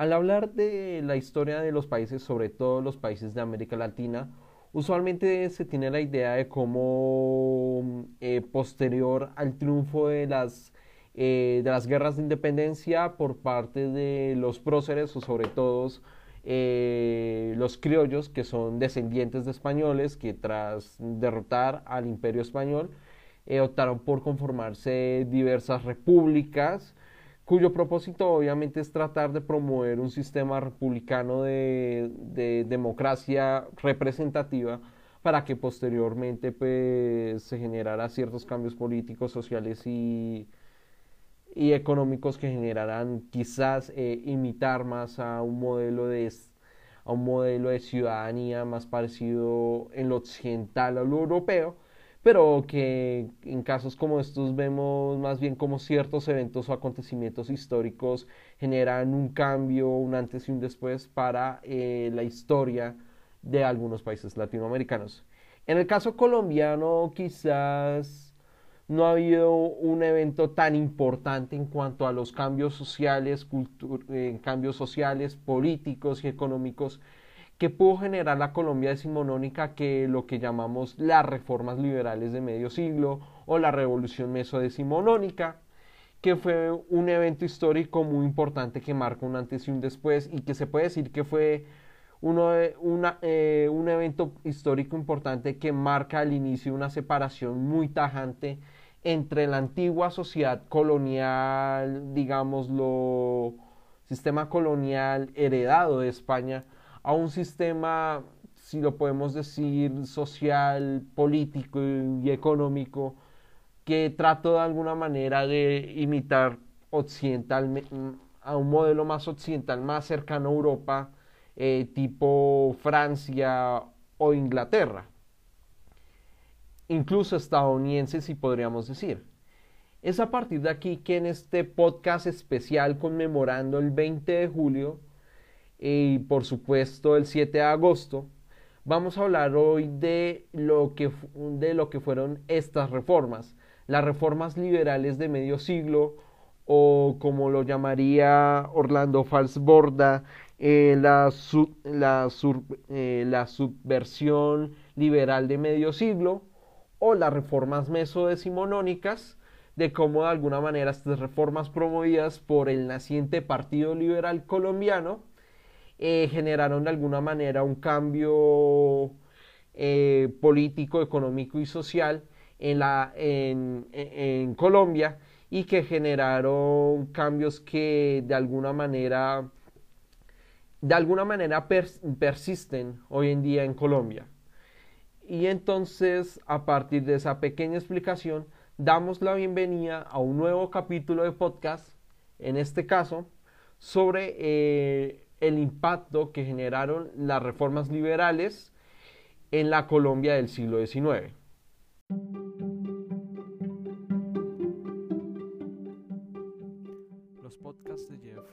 Al hablar de la historia de los países, sobre todo los países de América Latina, usualmente se tiene la idea de cómo eh, posterior al triunfo de las, eh, de las guerras de independencia por parte de los próceres o sobre todo eh, los criollos que son descendientes de españoles que tras derrotar al imperio español optaron por conformarse diversas repúblicas cuyo propósito obviamente es tratar de promover un sistema republicano de, democracia representativa para que posteriormente pues, se generara ciertos cambios políticos, sociales y, económicos que generaran quizás eh, imitar más a un modelo de a un modelo de ciudadanía más parecido en lo occidental a lo europeo pero que en casos como estos vemos más bien como ciertos eventos o acontecimientos históricos generan un cambio, un antes y un después para eh, la historia de algunos países latinoamericanos. En el caso colombiano quizás no ha habido un evento tan importante en cuanto a los cambios sociales, eh, cambios sociales, políticos y económicos que pudo generar la Colombia decimonónica que lo que llamamos las reformas liberales de medio siglo o la revolución mesodecimonónica, que fue un evento histórico muy importante que marca un antes y un después y que se puede decir que fue uno una, eh, un evento histórico importante que marca el inicio de una separación muy tajante entre la antigua sociedad colonial, digámoslo, sistema colonial heredado de España, a un sistema, si lo podemos decir, social, político y económico, que trató de alguna manera de imitar occidental, a un modelo más occidental, más cercano a Europa, eh, tipo Francia o Inglaterra, incluso estadounidenses, si podríamos decir. Es a partir de aquí que en este podcast especial conmemorando el 20 de julio, y por supuesto el 7 de agosto, vamos a hablar hoy de lo que, de lo que fueron estas reformas, las reformas liberales de medio siglo o como lo llamaría Orlando Falsborda, eh, la, la, eh, la subversión liberal de medio siglo o las reformas mesodecimonónicas, de cómo de alguna manera estas reformas promovidas por el naciente Partido Liberal Colombiano eh, generaron de alguna manera un cambio eh, político, económico y social en, la, en, Colombia y que generaron cambios que de alguna manera de alguna manera persisten hoy en día en Colombia. Y entonces, a partir de esa pequeña explicación, damos la bienvenida a un nuevo capítulo de podcast, en este caso, sobre eh, el impacto que generaron las reformas liberales en la Colombia del siglo XIX. Los podcasts de Jeff,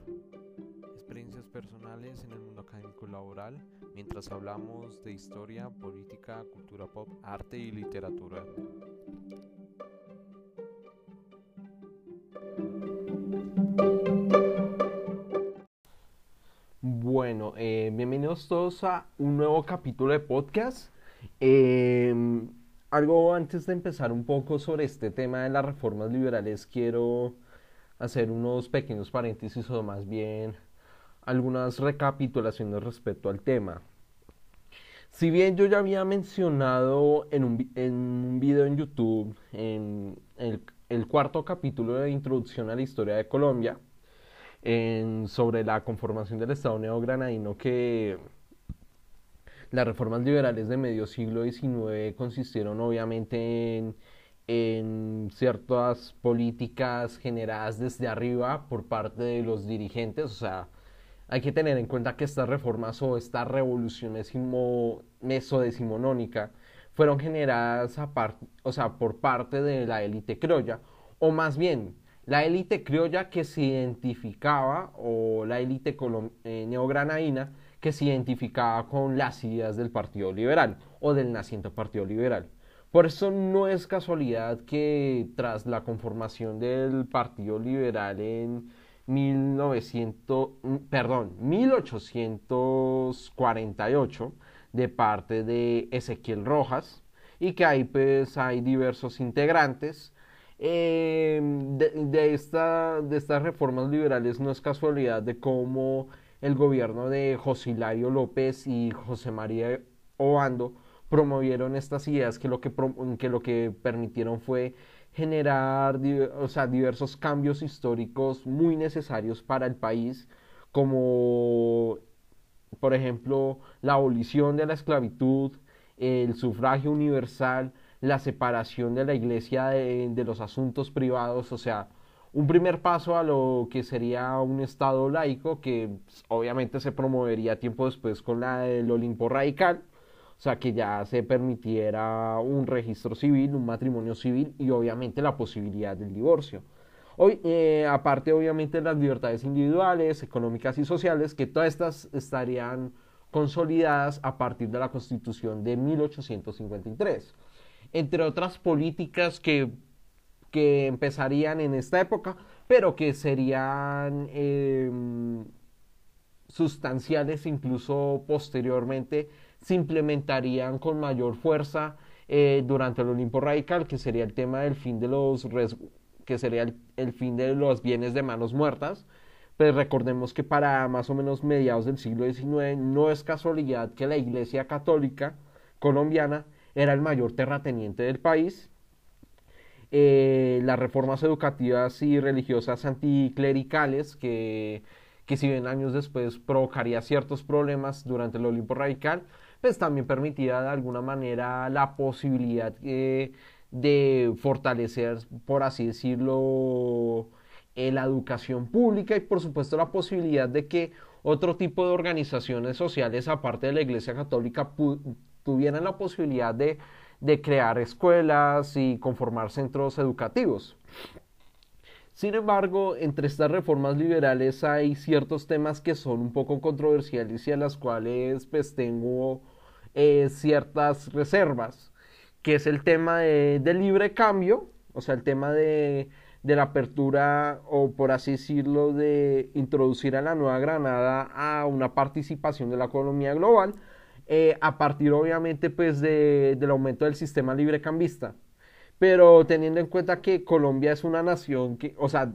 experiencias personales en el mundo académico laboral, mientras hablamos de historia, política, cultura pop, arte y literatura. Bueno, eh, bienvenidos todos a un nuevo capítulo de podcast. Em, algo antes de empezar un poco sobre este tema de las reformas liberales, quiero hacer unos pequeños paréntesis o más bien algunas recapitulaciones respecto al tema. Si bien yo ya había mencionado en un, video en YouTube, en el cuarto capítulo de Introducción a la Historia de Colombia, sobre la conformación del Estado neogranadino que las reformas liberales de medio siglo XIX consistieron obviamente en, en, ciertas políticas generadas desde arriba por parte de los dirigentes, o sea, hay que tener en cuenta que estas reformas o esta revolución mesodecimonónica fueron generadas o sea, por parte de la élite criolla, o más bien la élite criolla que se identificaba, o la élite eh, neogranadina, que se identificaba con las ideas del Partido Liberal o del naciente Partido Liberal. Por eso no es casualidad que tras la conformación del Partido Liberal en 1900, perdón, 1848 de parte de Ezequiel Rojas y que ahí pues hay diversos integrantes. Eh, de, esta, de estas reformas liberales no es casualidad de cómo el gobierno de José Hilario López y José María Obando promovieron estas ideas que lo que, que, lo que permitieron fue generar o sea, diversos cambios históricos muy necesarios para el país, como por ejemplo la abolición de la esclavitud, el sufragio universal, la separación de la iglesia de, los asuntos privados, o sea, un primer paso a lo que sería un Estado laico que pues, obviamente se promovería tiempo después con la del Olimpo Radical, o sea, que ya se permitiera un registro civil, un matrimonio civil y obviamente la posibilidad del divorcio. Hoy, eh, aparte obviamente las libertades individuales, económicas y sociales, que todas estas estarían consolidadas a partir de la Constitución de 1853. Entre otras políticas que, que empezarían en esta época, pero que serían em, sustanciales incluso posteriormente se implementarían con mayor fuerza eh, durante el Olimpo Radical, que sería el tema del fin de los que sería el, fin de los bienes de manos muertas. Pues recordemos que para más o menos mediados del siglo XIX no es casualidad que la Iglesia Católica colombiana era el mayor terrateniente del país. Eh, las reformas educativas y religiosas anticlericales que, que si bien años después provocaría ciertos problemas durante el Olimpo Radical, pues también permitía de alguna manera la posibilidad eh, de fortalecer, por así decirlo, eh, la educación pública y por supuesto la posibilidad de que otro tipo de organizaciones sociales, aparte de la Iglesia Católica, tuvieran la posibilidad de, de crear escuelas y conformar centros educativos. Sin embargo, entre estas reformas liberales hay ciertos temas que son un poco controversiales y a las cuales pues tengo eh, ciertas reservas, que es el tema de, libre cambio, o sea, el tema de, la apertura o por así decirlo de introducir a la Nueva Granada a una participación de la economía global, eh, a partir obviamente pues del aumento del sistema libre cambista pero teniendo en cuenta que Colombia es una nación que, o sea,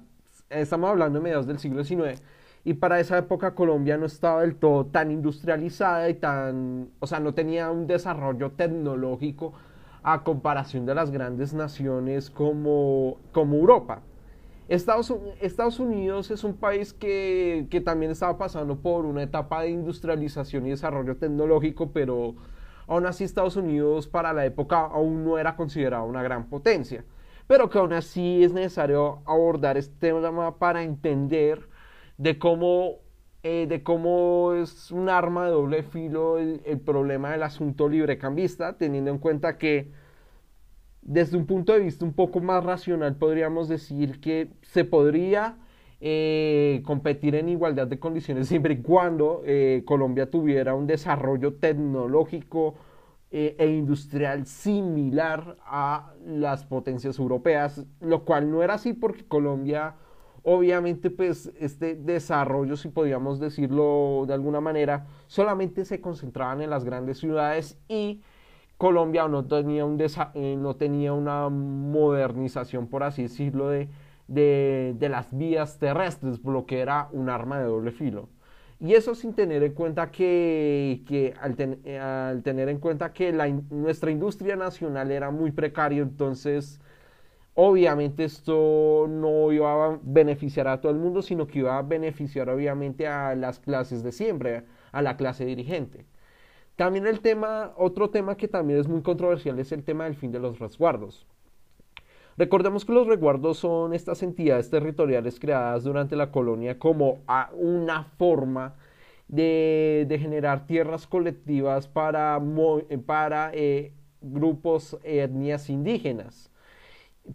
estamos hablando de mediados del siglo XIX, y para esa época Colombia no estaba del todo tan industrializada y tan, o sea, no tenía un desarrollo tecnológico a comparación de las grandes naciones como, como Europa. Estados, Estados, Unidos es un país que, que también estaba pasando por una etapa de industrialización y desarrollo tecnológico, pero Aún así Estados Unidos para la época aún no era considerado una gran potencia, pero que aún así es necesario abordar este tema para entender de cómo, eh, de cómo es un arma de doble filo el, problema del asunto librecambista, teniendo en cuenta que desde un punto de vista un poco más racional podríamos decir que se podría eh, competir en igualdad de condiciones siempre y cuando eh, Colombia tuviera un desarrollo tecnológico eh, e industrial similar a las potencias europeas, lo cual no era así porque Colombia obviamente pues este desarrollo, si podríamos decirlo de alguna manera, solamente se concentraban en las grandes ciudades y Colombia no tenía, un no tenía una modernización, por así decirlo, de de, las vías terrestres, por lo que era un arma de doble filo. Y eso sin tener en cuenta que, al, tener en cuenta que nuestra industria nacional era muy precaria, entonces obviamente esto no iba a beneficiar a todo el mundo, sino que iba a beneficiar obviamente a las clases de siempre, a la clase dirigente. También el tema, otro tema que también es muy controversial es el tema del fin de los resguardos. Recordemos que los resguardos son estas entidades territoriales creadas durante la colonia como una forma de, generar tierras colectivas para, para eh, grupos, etnias indígenas.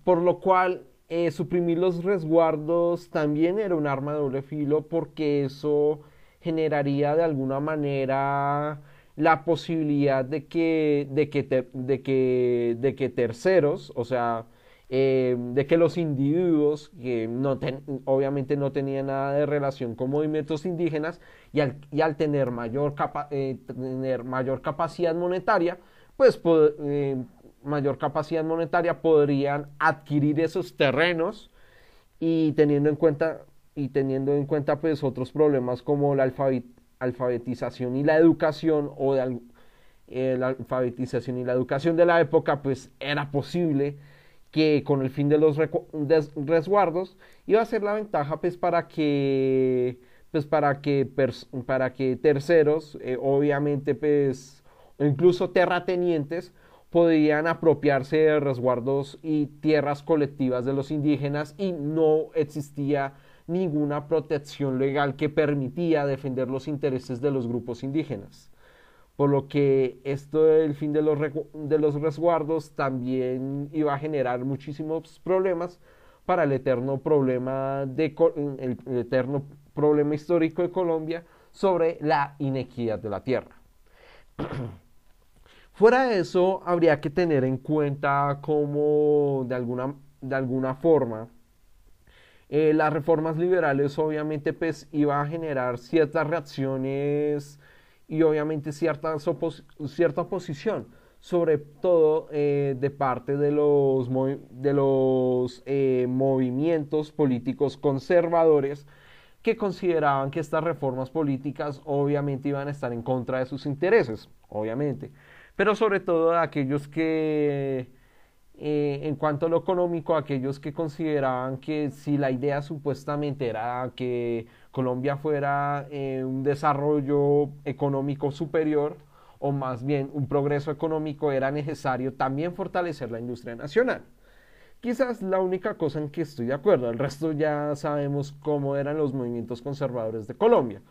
Por lo cual, eh, suprimir los resguardos también era un arma de doble filo porque eso generaría de alguna manera la posibilidad de que, de que, de que, de que terceros, o sea, eh, de que los individuos que no obviamente no tenían nada de relación con movimientos indígenas y al, y al tener, mayor eh, tener mayor capacidad monetaria, pues eh, mayor capacidad monetaria podrían adquirir esos terrenos y teniendo en cuenta y teniendo en cuenta pues otros problemas como la alfabetización y la educación o de, la alfabetización y la educación de la época pues era posible que con el fin de los resguardos iba a ser la ventaja pues para que pues para que para que terceros eh, obviamente pues incluso terratenientes podían apropiarse de resguardos y tierras colectivas de los indígenas y no existía ninguna protección legal que permitía defender los intereses de los grupos indígenas por lo que esto del fin de los, de los resguardos también iba a generar muchísimos problemas para el eterno problema, de, eterno problema histórico de Colombia sobre la inequidad de la tierra. Fuera de eso, habría que tener en cuenta cómo de alguna, de alguna forma eh, las reformas liberales obviamente pues iban a generar ciertas reacciones y obviamente cierta, cierta oposición, sobre todo eh, de parte de los, de los eh, movimientos políticos conservadores que consideraban que estas reformas políticas obviamente iban a estar en contra de sus intereses, obviamente, pero sobre todo de aquellos que eh, en cuanto a lo económico, aquellos que consideraban que si la idea supuestamente era que Colombia fuera eh, un desarrollo económico superior, o más bien un progreso económico, era necesario también fortalecer la industria nacional. Quizás la única cosa en que estoy de acuerdo, el resto ya sabemos cómo eran los movimientos conservadores de Colombia.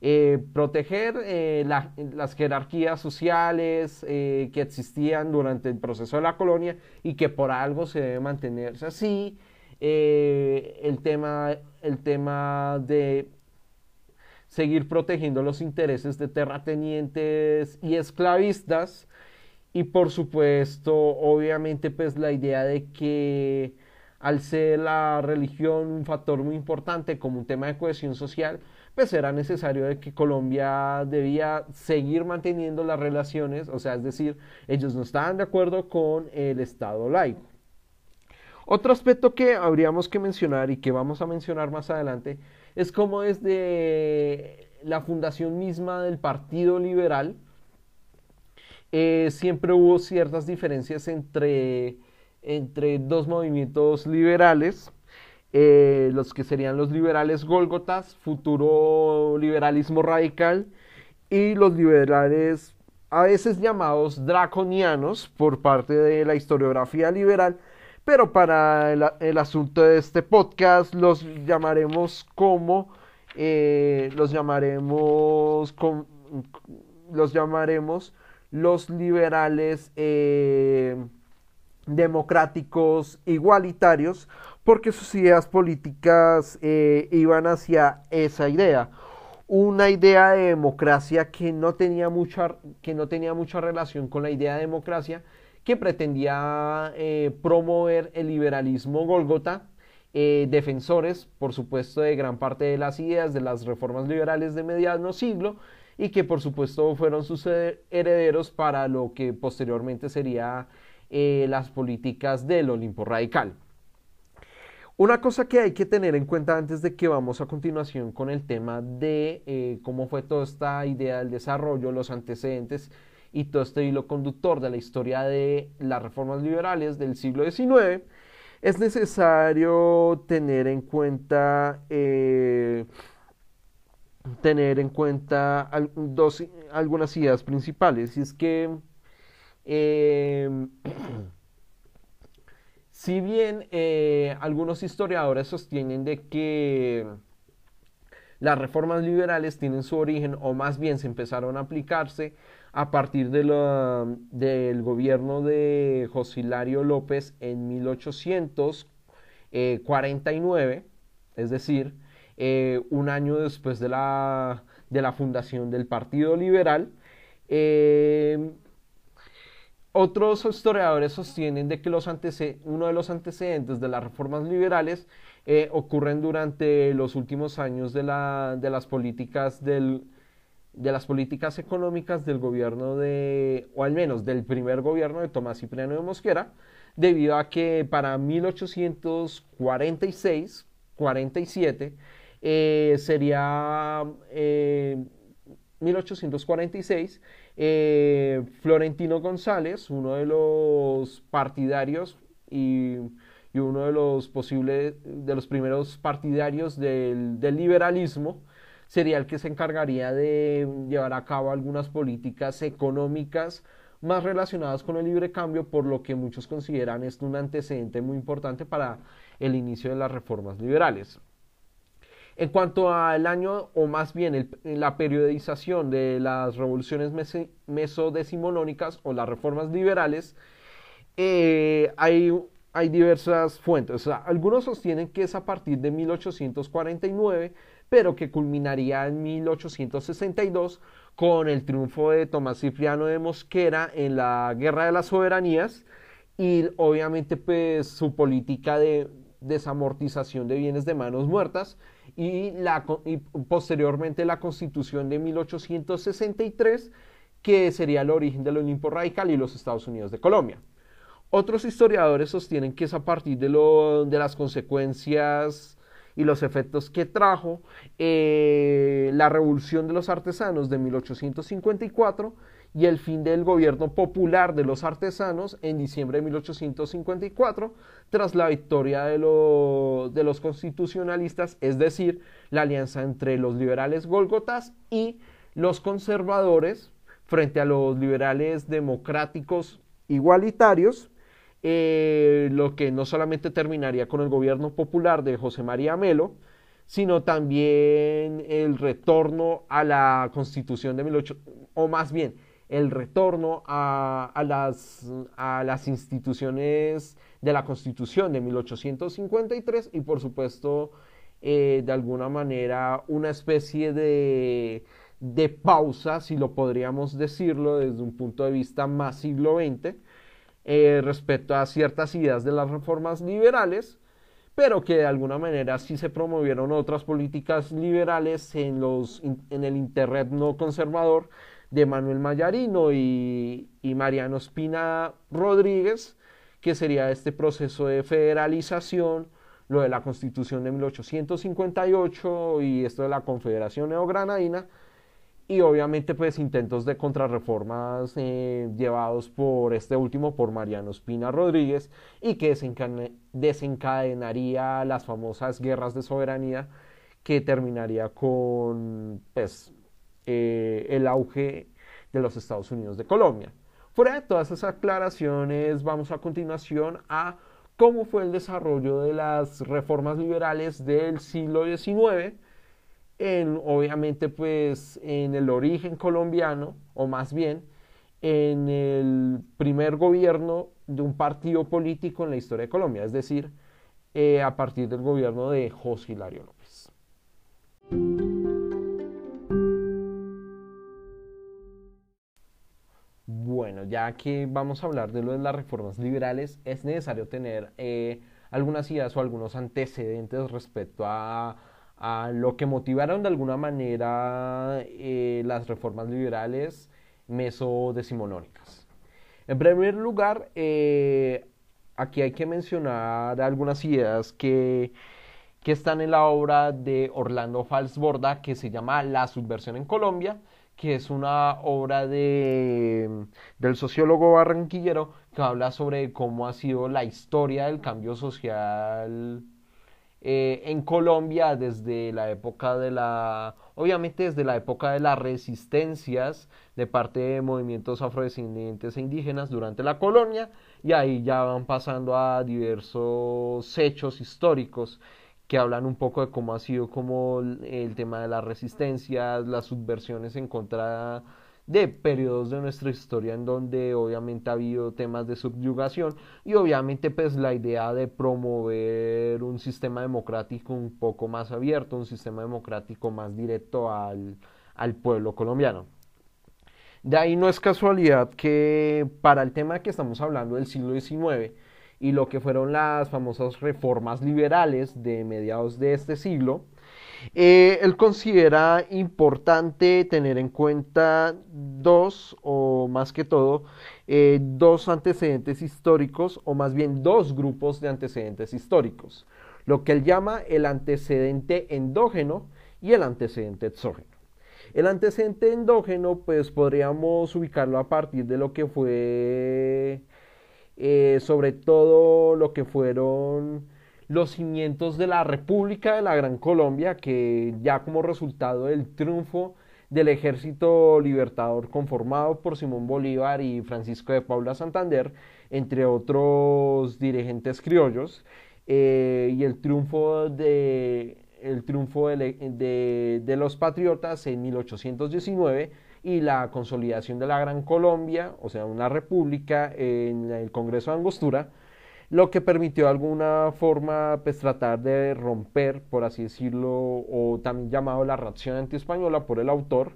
Eh, proteger eh, las jerarquías sociales eh, que existían durante el proceso de la colonia y que por algo se debe mantenerse así. el, tema, el tema de seguir protegiendo los intereses de terratenientes y esclavistas y por supuesto obviamente pues la idea de que al ser la religión un factor muy importante como un tema de cohesión social pues era necesario de que Colombia debía seguir manteniendo las relaciones, o sea, es decir, ellos no estaban de acuerdo con el Estado laico. Otro aspecto que habríamos que mencionar y que vamos a mencionar más adelante es cómo desde la fundación misma del Partido Liberal eh, siempre hubo ciertas diferencias entre, entre dos movimientos liberales eh, los que serían los liberales gólgotas, futuro liberalismo radical, y los liberales a veces llamados draconianos por parte de la historiografía liberal, pero para el, asunto de este podcast los llamaremos como eh, los llamaremos los llamaremos los liberales eh, democráticos igualitarios porque sus ideas políticas eh, iban hacia esa idea. Una idea de democracia que no, tenía mucha, que no tenía mucha relación con la idea de democracia que pretendía eh, promover el liberalismo Golgota, eh, defensores, por supuesto, de gran parte de las ideas de las reformas liberales de mediano siglo y que, por supuesto, fueron sus herederos para lo que posteriormente sería las políticas del Olimpo Radical. Una cosa que hay que tener en cuenta antes de que vamos a continuación con el tema de eh, cómo fue toda esta idea del desarrollo, los antecedentes y todo este hilo conductor de la historia de las reformas liberales del siglo XIX, es necesario tener en cuenta eh, tener en cuenta dos, algunas ideas principales. Y es que eh, Si bien eh, algunos historiadores sostienen de que las reformas liberales tienen su origen, o más bien se empezaron a aplicarse a partir de del gobierno de José Hilario López en 1849, es decir, eh, un año después de la, de la fundación del Partido Liberal. Eh, Otros historiadores sostienen de que los uno de los antecedentes de las reformas liberales eh, ocurren durante los últimos años de, las políticas económicas del gobierno de, o al menos del primer gobierno de Tomás Cipriano de Mosquera, debido a que para 1846, 47, eh, sería 1846, eh, Florentino González, uno de los partidarios y, uno de los posibles, de los primeros partidarios del, del liberalismo, sería el que se encargaría de llevar a cabo algunas políticas económicas más relacionadas con el libre cambio, por lo que muchos consideran esto un antecedente muy importante para el inicio de las reformas liberales. En cuanto al año, o más bien la periodización de las revoluciones mesodecimonónicas o las reformas liberales, eh, hay, hay, diversas fuentes. algunos sostienen que es a partir de 1849, pero que culminaría en 1862 con el triunfo de Tomás Cipriano de Mosquera en la Guerra de las Soberanías y obviamente pues su política de desamortización de bienes de manos muertas y, la, y posteriormente la constitución de 1863 que sería el origen del Olimpo Radical y los Estados Unidos de Colombia. Otros historiadores sostienen que es a partir de, lo, de las consecuencias y los efectos que trajo eh, la revolución de los artesanos de 1854 y el fin del gobierno popular de los artesanos en diciembre de 1854 tras la victoria de, de los constitucionalistas, es decir, la alianza entre los liberales golgotas y los conservadores frente a los liberales democráticos igualitarios eh, lo que no solamente terminaría con el gobierno popular de José María Melo, sino también el retorno a la constitución de 18, o más bien el retorno a, las, instituciones de la constitución de 1853 y por supuesto eh, de alguna manera una especie de, de pausa, si lo podríamos decirlo desde un punto de vista más siglo XX, eh, respecto a ciertas ideas de las reformas liberales, pero que de alguna manera sí se promovieron otras políticas liberales en, los, en el Internet no conservador de Manuel Mayarino y, Mariano Espina Rodríguez, que sería este proceso de federalización, lo de la Constitución de 1858 y esto de la Confederación Neogranadina, y obviamente pues intentos de contrarreformas eh, llevados por este último, por Mariano Espina Rodríguez, y que desencadenaría las famosas guerras de soberanía que terminaría con pues, eh, el auge de los Estados Unidos de Colombia. Fuera de todas esas aclaraciones, vamos a continuación a cómo fue el desarrollo de las reformas liberales del siglo XIX en, obviamente, pues en el origen colombiano, o más bien en el primer gobierno de un partido político en la historia de Colombia, es decir, eh, a partir del gobierno de José Hilario López. Ya que vamos a hablar de lo de las reformas liberales, es necesario tener eh, algunas ideas o algunos antecedentes respecto a a lo que motivaron de alguna manera eh, las reformas liberales mesodecimonónicas. En primer lugar, eh, aquí hay que mencionar algunas ideas que, que, están en la obra de Orlando Falsborda que se llama La subversión en Colombia, que es una obra de, del sociólogo barranquillero que habla sobre cómo ha sido la historia del cambio social eh, en Colombia desde la época de la, obviamente desde la época de las resistencias de parte de movimientos afrodescendientes e indígenas durante la colonia y ahí ya van pasando a diversos hechos históricos que hablan un poco de cómo ha sido como el tema de las resistencias, las subversiones en contra de periodos de nuestra historia en donde obviamente ha habido temas de subyugación y obviamente pues la idea de promover un sistema democrático un poco más abierto, un sistema democrático más directo al, al pueblo colombiano. De ahí no es casualidad que para el tema que estamos hablando del siglo XIX y lo que fueron las famosas reformas liberales de mediados de este siglo, eh, él considera importante tener en cuenta dos, o más que todo, eh, dos antecedentes históricos, o más bien dos grupos de antecedentes históricos, lo que él llama el antecedente endógeno y el antecedente exógeno. El antecedente endógeno, pues podríamos ubicarlo a partir de lo que fue, eh, sobre todo lo que fueron los cimientos de la República de la Gran Colombia, que ya como resultado del triunfo del ejército libertador conformado por Simón Bolívar y Francisco de Paula Santander, entre otros dirigentes criollos, eh, y el triunfo de el triunfo de, de, los patriotas en 1819 y la consolidación de la Gran Colombia, o sea, una república en el Congreso de Angostura, lo que permitió de alguna forma pues, tratar de romper, por así decirlo, o también llamado la reacción antiespañola por el autor,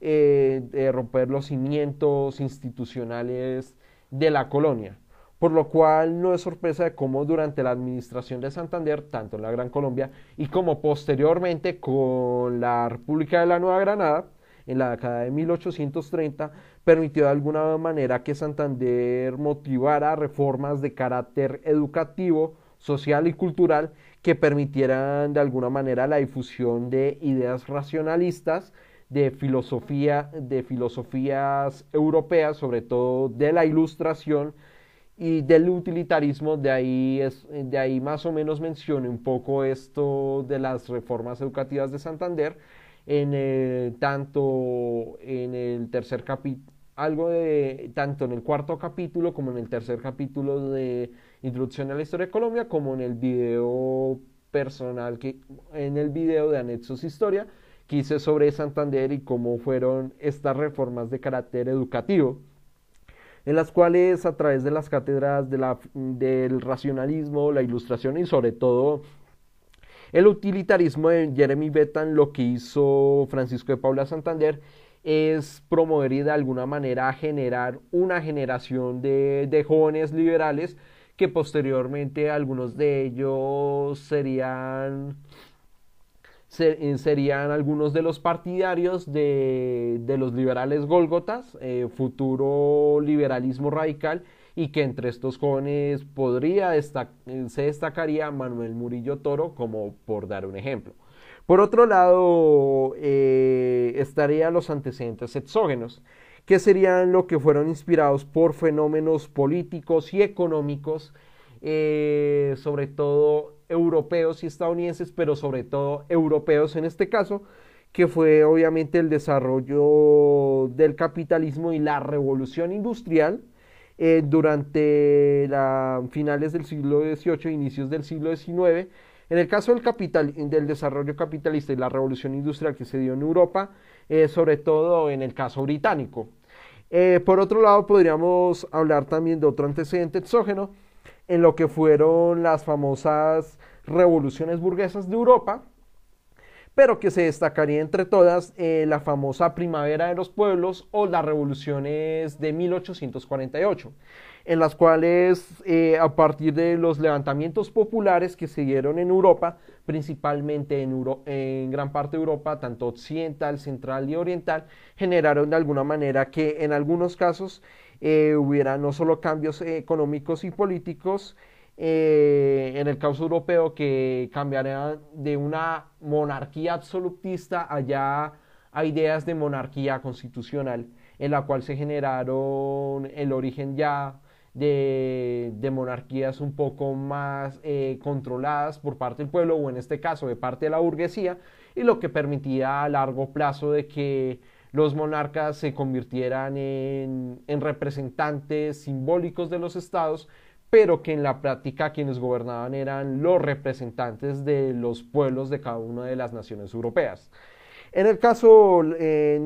eh, romper los cimientos institucionales de la colonia. Por lo cual no es sorpresa de cómo durante la administración de Santander, tanto en la Gran Colombia y como posteriormente con la República de la Nueva Granada, en la década de 1830, permitió de alguna manera que Santander motivara reformas de carácter educativo, social y cultural que permitieran de alguna manera la difusión de ideas racionalistas, de filosofía, de filosofías europeas, sobre todo de la ilustración y del utilitarismo, de ahí, es, de ahí más o menos mencione un poco esto de las reformas educativas de Santander, en tanto en el tercer capítulo, algo de, tanto en el cuarto capítulo como en el tercer capítulo de Introducción a la Historia de Colombia, como en el video personal, que, en el video de Anexos Historia, que hice sobre Santander y cómo fueron estas reformas de carácter educativo, en las cuales a través de las cátedras de la, del racionalismo, la ilustración y sobre todo el utilitarismo de Jeremy Bentham, lo que hizo Francisco de Paula Santander, es promover y de alguna manera generar una generación de, jóvenes liberales que posteriormente algunos de ellos serían serían algunos de los partidarios de, los liberales gólgotas, eh, futuro liberalismo radical, y que entre estos jóvenes podría se destacaría Manuel Murillo Toro como por dar un ejemplo. Por otro lado, eh, estarían los antecedentes exógenos, que serían lo que fueron inspirados por fenómenos políticos y económicos, eh, sobre todo europeos y estadounidenses, pero sobre todo europeos en este caso, que fue obviamente el desarrollo del capitalismo y la revolución industrial, eh, durante la, finales del siglo XVIII inicios del siglo XIX. En el caso del, capital, del desarrollo capitalista y la revolución industrial que se dio en Europa, eh, sobre todo en el caso británico. Eh, por otro lado, podríamos hablar también de otro antecedente exógeno, en lo que fueron las famosas revoluciones burguesas de Europa, pero que se destacaría entre todas eh, la famosa Primavera de los Pueblos o las revoluciones de 1848, en las cuales eh, a partir de los levantamientos populares que se dieron en Europa, principalmente en, gran parte de Europa, tanto occidental, central y oriental, generaron de alguna manera que en algunos casos eh, hubiera no solo cambios económicos y políticos, eh, en el caso europeo que cambiaría de una monarquía absolutista allá a ideas de monarquía constitucional, en la cual se generaron el origen ya de, monarquías un poco más eh, controladas por parte del pueblo, o en este caso de parte de la burguesía, y lo que permitía a largo plazo de que los monarcas se convirtieran en representantes simbólicos de los estados pero que en la práctica quienes gobernaban eran los representantes de los pueblos de cada una de las naciones europeas. En el caso, eh,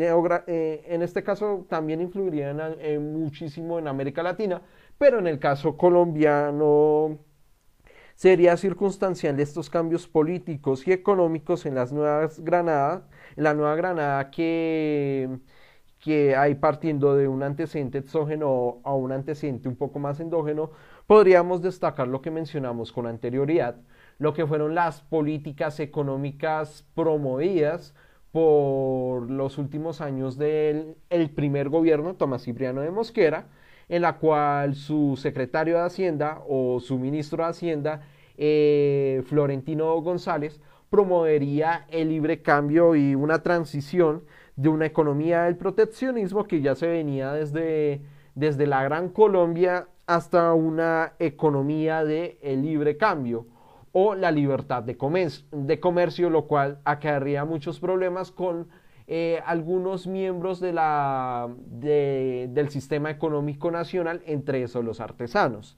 eh, en este caso también influirían muchísimo en América Latina, pero en el caso colombiano sería circunstancial estos cambios políticos y económicos en las nuevas Granada, en la Nueva Granada que que hay partiendo de un antecedente exógeno a un antecedente un poco más endógeno, podríamos destacar lo que mencionamos con anterioridad, lo que fueron las políticas económicas promovidas por los últimos años del el primer gobierno, Tomás Cipriano de Mosquera, en la cual su secretario de Hacienda o su ministro de Hacienda, eh, Florentino González, promovería el libre cambio y una transición de una economía del proteccionismo que ya se venía desde, desde la Gran Colombia hasta una economía de el libre cambio o la libertad de comercio, de comercio lo cual acarrea muchos problemas con eh, algunos miembros de la, del sistema económico nacional, entre esos los artesanos.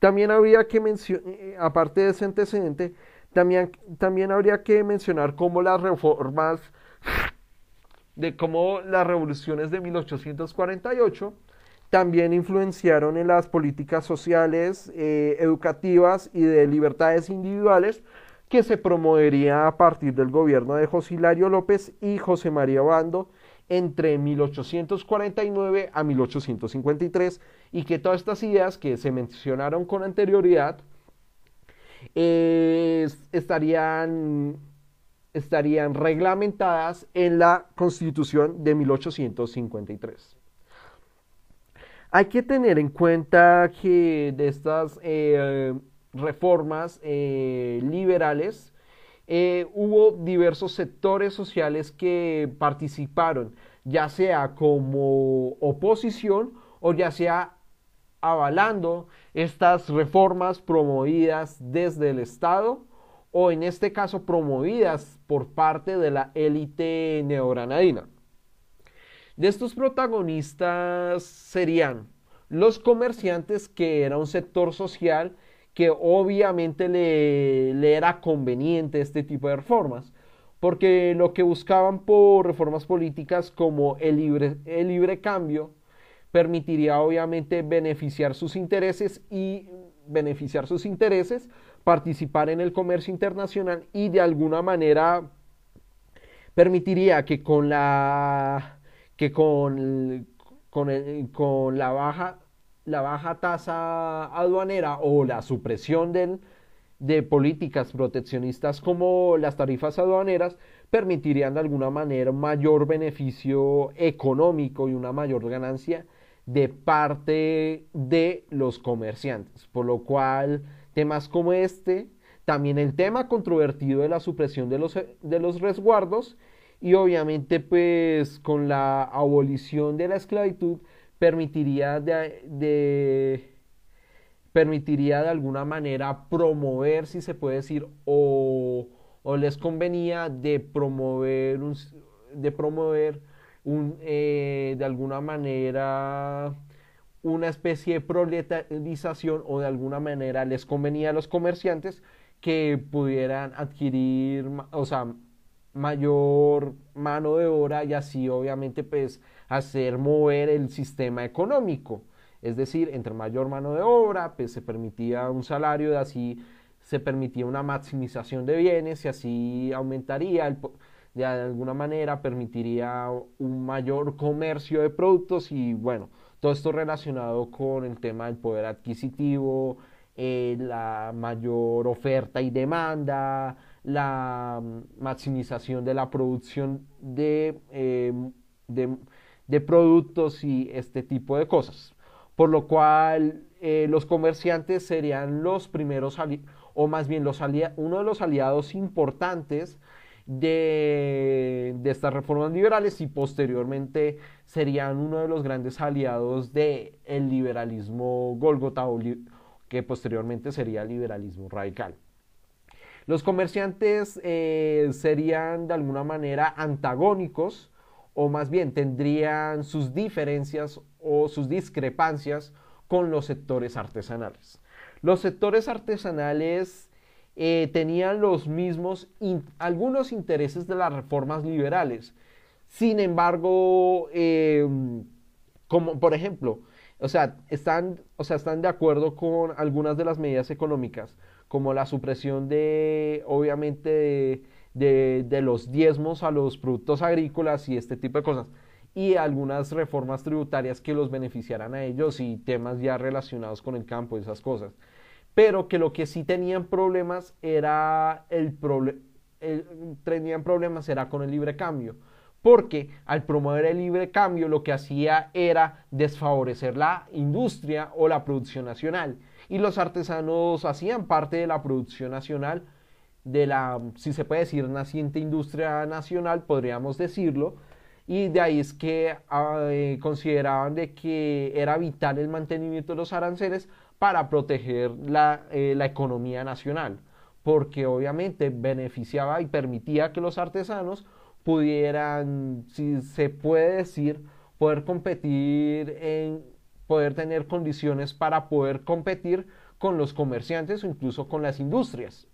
También habría que mencionar, eh, aparte de ese antecedente, también, también habría que mencionar cómo las reformas de cómo las revoluciones de 1848 también influenciaron en las políticas sociales, eh, educativas y de libertades individuales que se promovería a partir del gobierno de José Hilario López y José María Bando entre 1849 a 1853 y que todas estas ideas que se mencionaron con anterioridad eh, estarían estarían reglamentadas en la Constitución de 1853. Hay que tener en cuenta que de estas eh, reformas eh, liberales eh, hubo diversos sectores sociales que participaron, ya sea como oposición o ya sea avalando estas reformas promovidas desde el Estado o en este caso promovidas por parte de la élite neogranadina. De estos protagonistas serían los comerciantes, que era un sector social que obviamente le, era conveniente este tipo de reformas, porque lo que buscaban por reformas políticas como el libre, el libre cambio permitiría obviamente beneficiar sus intereses y beneficiar sus intereses participar en el comercio internacional y de alguna manera permitiría que con la que con, con, la baja la baja tasa aduanera o la supresión de políticas proteccionistas como las tarifas aduaneras permitirían de alguna manera mayor beneficio económico y una mayor ganancia de parte de los comerciantes, por lo cual Temas como este, también el tema controvertido de la supresión de los, de los resguardos y obviamente pues con la abolición de la esclavitud permitiría de, permitiría de alguna manera promover, si se puede decir, o, les convenía de promover, un, de promover un, eh, de alguna manera una especie de proletarización o de alguna manera les convenía a los comerciantes que pudieran adquirir, o sea, mayor mano de obra y así obviamente pues hacer mover el sistema económico. Es decir, entre mayor mano de obra, pues se permitía un salario, y así se permitía una maximización de bienes y así aumentaría, de alguna manera permitiría un mayor comercio de productos y bueno, todo esto relacionado con el tema del poder adquisitivo, eh, la mayor oferta y demanda, la mm, maximización de la producción eh, de, de, productos y este tipo de cosas. Por lo cual eh, los comerciantes serían los primeros, o más bien los uno de los aliados importantes de, estas reformas liberales y posteriormente serían uno de los grandes aliados del el liberalismo Golgota, que posteriormente sería el liberalismo radical. Los comerciantes eh, serían de alguna manera antagónicos o más bien tendrían sus diferencias o sus discrepancias con los sectores artesanales. Los sectores artesanales eh, tenían los mismos, algunos intereses de las reformas liberales. Sin embargo, em, como por ejemplo, o sea, están, o sea, están de acuerdo con algunas de las medidas económicas, como la supresión de, obviamente, de, los diezmos a los productos agrícolas y este tipo de cosas. y algunas reformas tributarias que los beneficiaran a ellos y temas ya relacionados con el campo esas cosas. Pero que lo que sí tenían problemas era el, tenían problemas era con el libre cambio porque al promover el libre cambio lo que hacía era desfavorecer la industria o la producción nacional. Y los artesanos hacían parte de la producción nacional, de la, si se puede decir, naciente industria nacional, podríamos decirlo, y de ahí es que eh, consideraban de que era vital el mantenimiento de los aranceles para proteger la, eh, la economía nacional, porque obviamente beneficiaba y permitía que los artesanos pudieran, si se puede decir, poder competir en, poder tener condiciones para poder competir con los comerciantes o incluso con las industrias.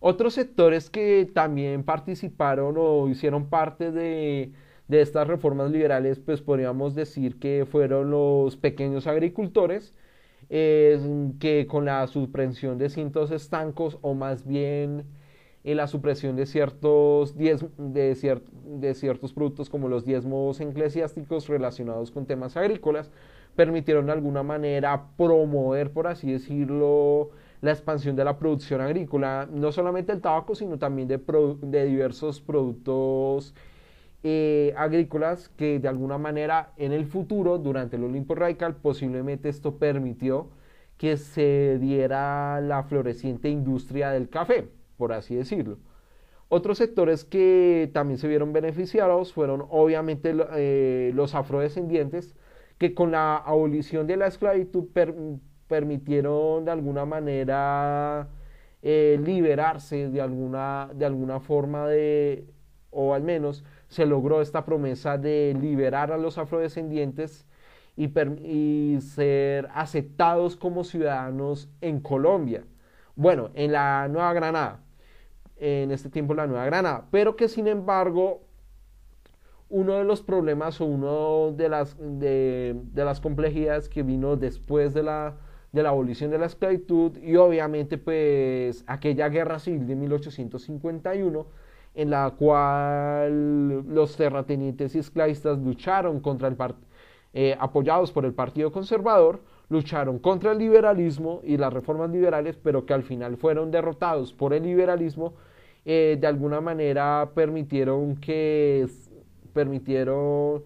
Otros sectores que también participaron o hicieron parte de, estas reformas liberales, pues podríamos decir que fueron los pequeños agricultores, que con la supresión de cintos estancos o más bien la supresión de ciertos, de, de ciertos productos como los diezmos eclesiásticos relacionados con temas agrícolas, permitieron de alguna manera promover, por así decirlo, la expansión de la producción agrícola, no solamente el tabaco, sino también de, de diversos productos eh, agrícolas que de alguna manera en el futuro, durante el Olimpo Radical, posiblemente esto permitió que se diera la floreciente industria del café por así decirlo. Otros sectores que también se vieron beneficiados fueron obviamente eh, los afrodescendientes, que con la abolición de la esclavitud permitieron de alguna manera eh, liberarse de alguna, de alguna forma de, o al menos se logró esta promesa de liberar a los afrodescendientes y, y ser aceptados como ciudadanos en Colombia. Bueno, en la Nueva Granada en este tiempo la Nueva Granada, pero que sin embargo uno de los problemas o uno de las, de, las complejidades que vino después de la, de la abolición de la esclavitud y obviamente pues aquella guerra civil de 1851 en la cual los terratenientes y esclavistas lucharon contra el eh, apoyados por el Partido Conservador, lucharon contra el liberalismo y las reformas liberales, pero que al final fueron derrotados por el liberalismo eh, de alguna manera permitieron que, permitieron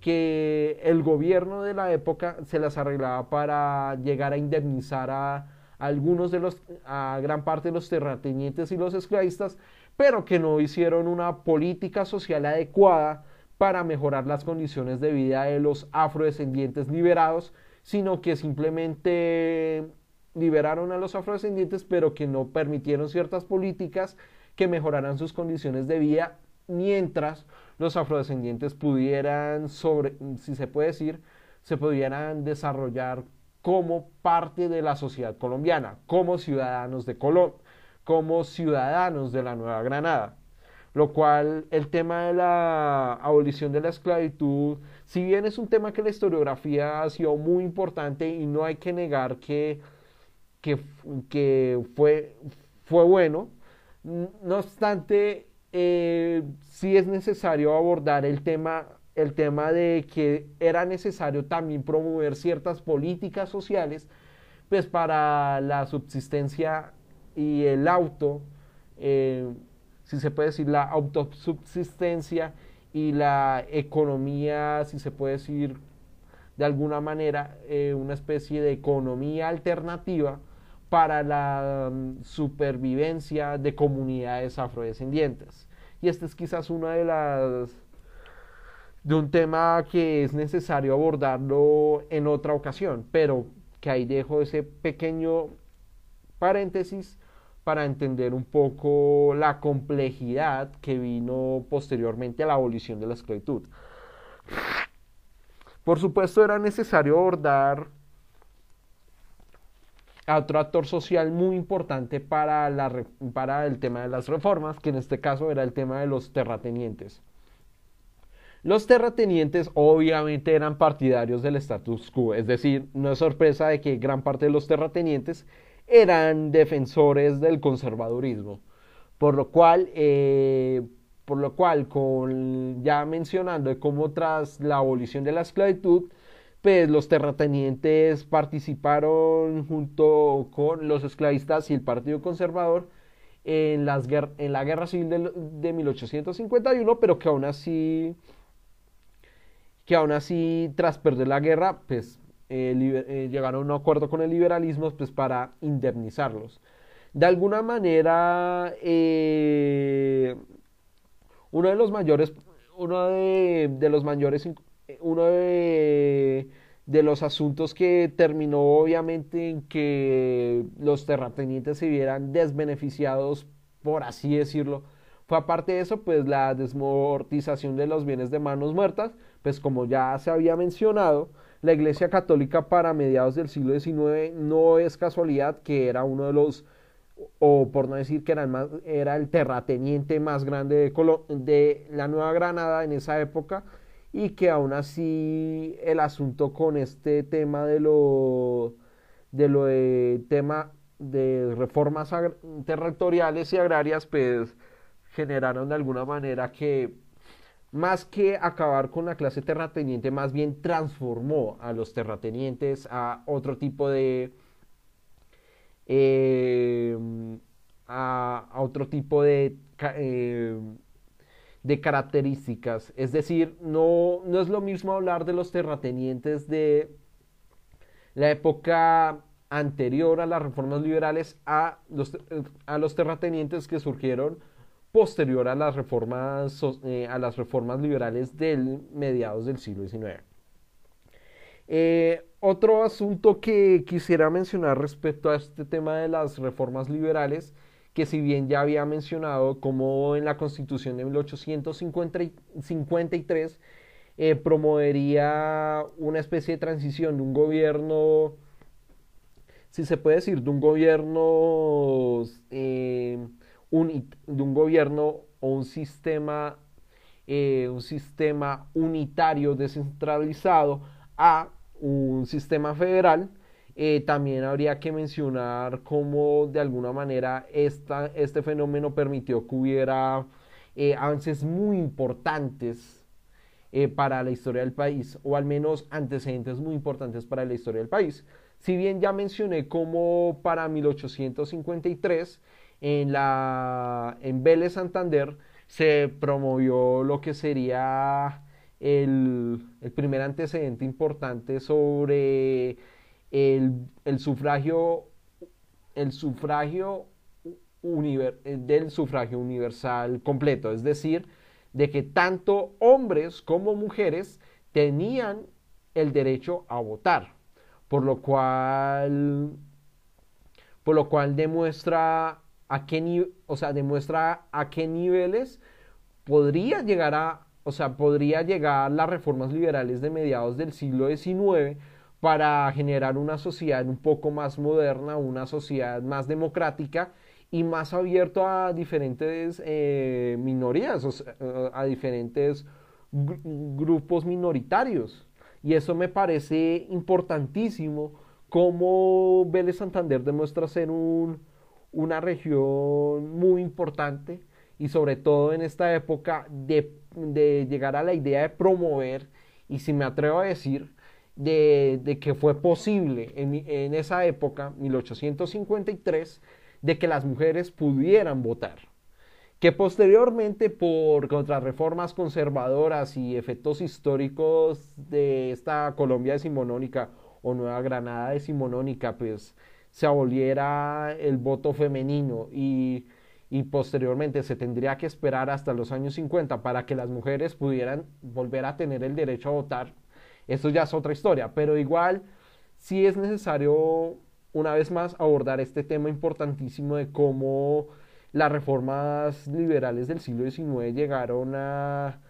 que el gobierno de la época se las arreglaba para llegar a indemnizar a, algunos de los, a gran parte de los terratenientes y los esclavistas, pero que no hicieron una política social adecuada para mejorar las condiciones de vida de los afrodescendientes liberados, sino que simplemente liberaron a los afrodescendientes, pero que no permitieron ciertas políticas que mejorarán sus condiciones de vida mientras los afrodescendientes pudieran, sobre, si se puede decir, se pudieran desarrollar como parte de la sociedad colombiana, como ciudadanos de Colombia, como ciudadanos de la Nueva Granada. Lo cual el tema de la abolición de la esclavitud, si bien es un tema que la historiografía ha sido muy importante y no hay que negar que, que, que fue, fue bueno, no obstante, eh, sí es necesario abordar el tema, el tema de que era necesario también promover ciertas políticas sociales, pues para la subsistencia y el auto, eh, si se puede decir la autosubsistencia y la economía, si se puede decir de alguna manera, eh, una especie de economía alternativa para la mm, supervivencia de comunidades afrodescendientes. Y este es quizás una de las de un tema que es necesario abordarlo en otra ocasión, pero que ahí dejo ese pequeño paréntesis para entender un poco la complejidad que vino posteriormente a la abolición de la esclavitud. Por supuesto era necesario abordar otro actor social muy importante para, la, para el tema de las reformas, que en este caso era el tema de los terratenientes. Los terratenientes obviamente eran partidarios del status quo, es decir, no es sorpresa de que gran parte de los terratenientes eran defensores del conservadurismo, por lo cual eh, por lo cual, con, ya mencionando cómo tras la abolición de la esclavitud, pues los terratenientes participaron junto con los esclavistas y el Partido Conservador en, las, en la Guerra Civil de, de 1851, pero que aún así que aún así, tras perder la guerra, pues eh, eh, llegaron a un acuerdo con el liberalismo pues, para indemnizarlos. De alguna manera, eh, uno de los mayores, uno de, los mayores, uno de, los asuntos que terminó obviamente en que los terratenientes se vieran desbeneficiados, por así decirlo, fue aparte de eso, pues la desmortización de los bienes de manos muertas, pues como ya se había mencionado, la Iglesia Católica para mediados del siglo XIX no es casualidad que era uno de los, o por no decir que era el, más, terrateniente más grande de, de la Nueva Granada en esa época, y que aún así el asunto con este tema de lo de lo de tema de reformas territoriales y agrarias pues generaron de alguna manera que más que acabar con la clase terrateniente, más bien transformó a los terratenientes a otro tipo de... Eh, a, otro tipo de, eh, de características. Es decir, no, no es lo mismo hablar de los terratenientes de la época anterior a las reformas liberales a los, a los terratenientes que surgieron posterior a las reformas, eh, a las reformas liberales del mediados del siglo XIX. Eh, otro asunto que quisiera mencionar respecto a este tema de las reformas liberales, que si bien ya había mencionado como en la Constitución de 1853 eh, promovería una especie de transición de un gobierno, si se puede decir, de un gobierno de un gobierno o un sistema, eh, un sistema unitario descentralizado a un sistema federal, eh, también habría que mencionar cómo de alguna manera esta, este fenómeno permitió que hubiera eh, avances muy importantes para la historia del país, o al menos antecedentes muy importantes para la historia del país. Si bien ya mencioné cómo para 1853 en, la, en Vélez Santander se promovió lo que sería el, primer antecedente importante sobre el, sufragio, el sufragio del sufragio universal completo, es decir, de que tanto hombres como mujeres tenían el derecho a votar, por lo cual, por lo cual demuestra a qué o sea, demuestra a qué niveles podría llegar a, o sea, podría llegar las reformas liberales de mediados del siglo XIX para generar una sociedad un poco más moderna, una sociedad más democrática y más abierto a diferentes eh, minorías, a diferentes grupos minoritarios. Y eso me parece importantísimo, como Vélez Santander demuestra ser un, una región muy importante y sobre todo en esta época de, llegar a la idea de promover y si me atrevo a decir de, que fue posible en, esa época, 1853, de que las mujeres pudieran votar. Que posteriormente, por contrarreformas conservadoras y efectos históricos de esta Colombia decimonónica o Nueva Granada decimonónica, pues se aboliera el voto femenino y, posteriormente se tendría que esperar hasta los años 50 para que las mujeres pudieran volver a tener el derecho a votar, eso ya es otra historia, pero igual sí es necesario una vez más abordar este tema importantísimo de cómo las reformas liberales del siglo XIX llegaron a,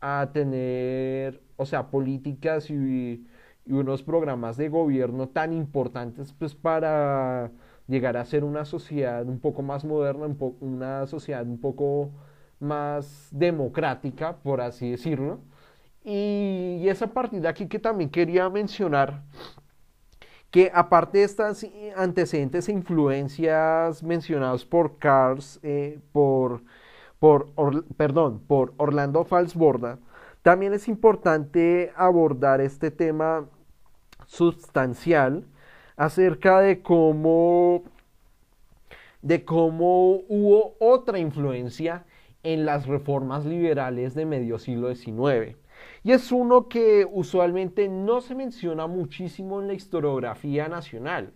a tener, o sea, políticas y y unos programas de gobierno tan importantes pues para llegar a ser una sociedad un poco más moderna, una sociedad un poco más democrática, por así decirlo. Y, esa partida aquí que también quería mencionar, que aparte de estas antecedentes e influencias mencionadas por Cars, eh, por, por, perdón, por Orlando Falsborda, también es importante abordar este tema sustancial acerca de cómo, de cómo hubo otra influencia en las reformas liberales de medio siglo XIX. Y es uno que usualmente no se menciona muchísimo en la historiografía nacional.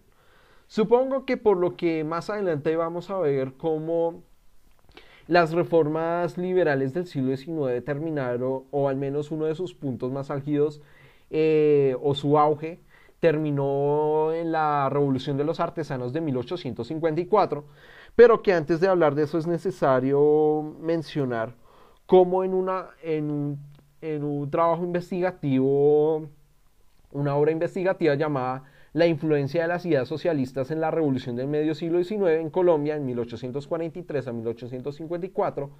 Supongo que por lo que más adelante vamos a ver cómo las reformas liberales del siglo XIX terminaron, o al menos uno de sus puntos más álgidos, eh, o su auge, terminó en la Revolución de los Artesanos de 1854, pero que antes de hablar de eso es necesario mencionar cómo en, una, en, un, en un trabajo investigativo, una obra investigativa llamada la influencia de las ideas socialistas en la revolución del medio siglo XIX en Colombia en 1843 a 1854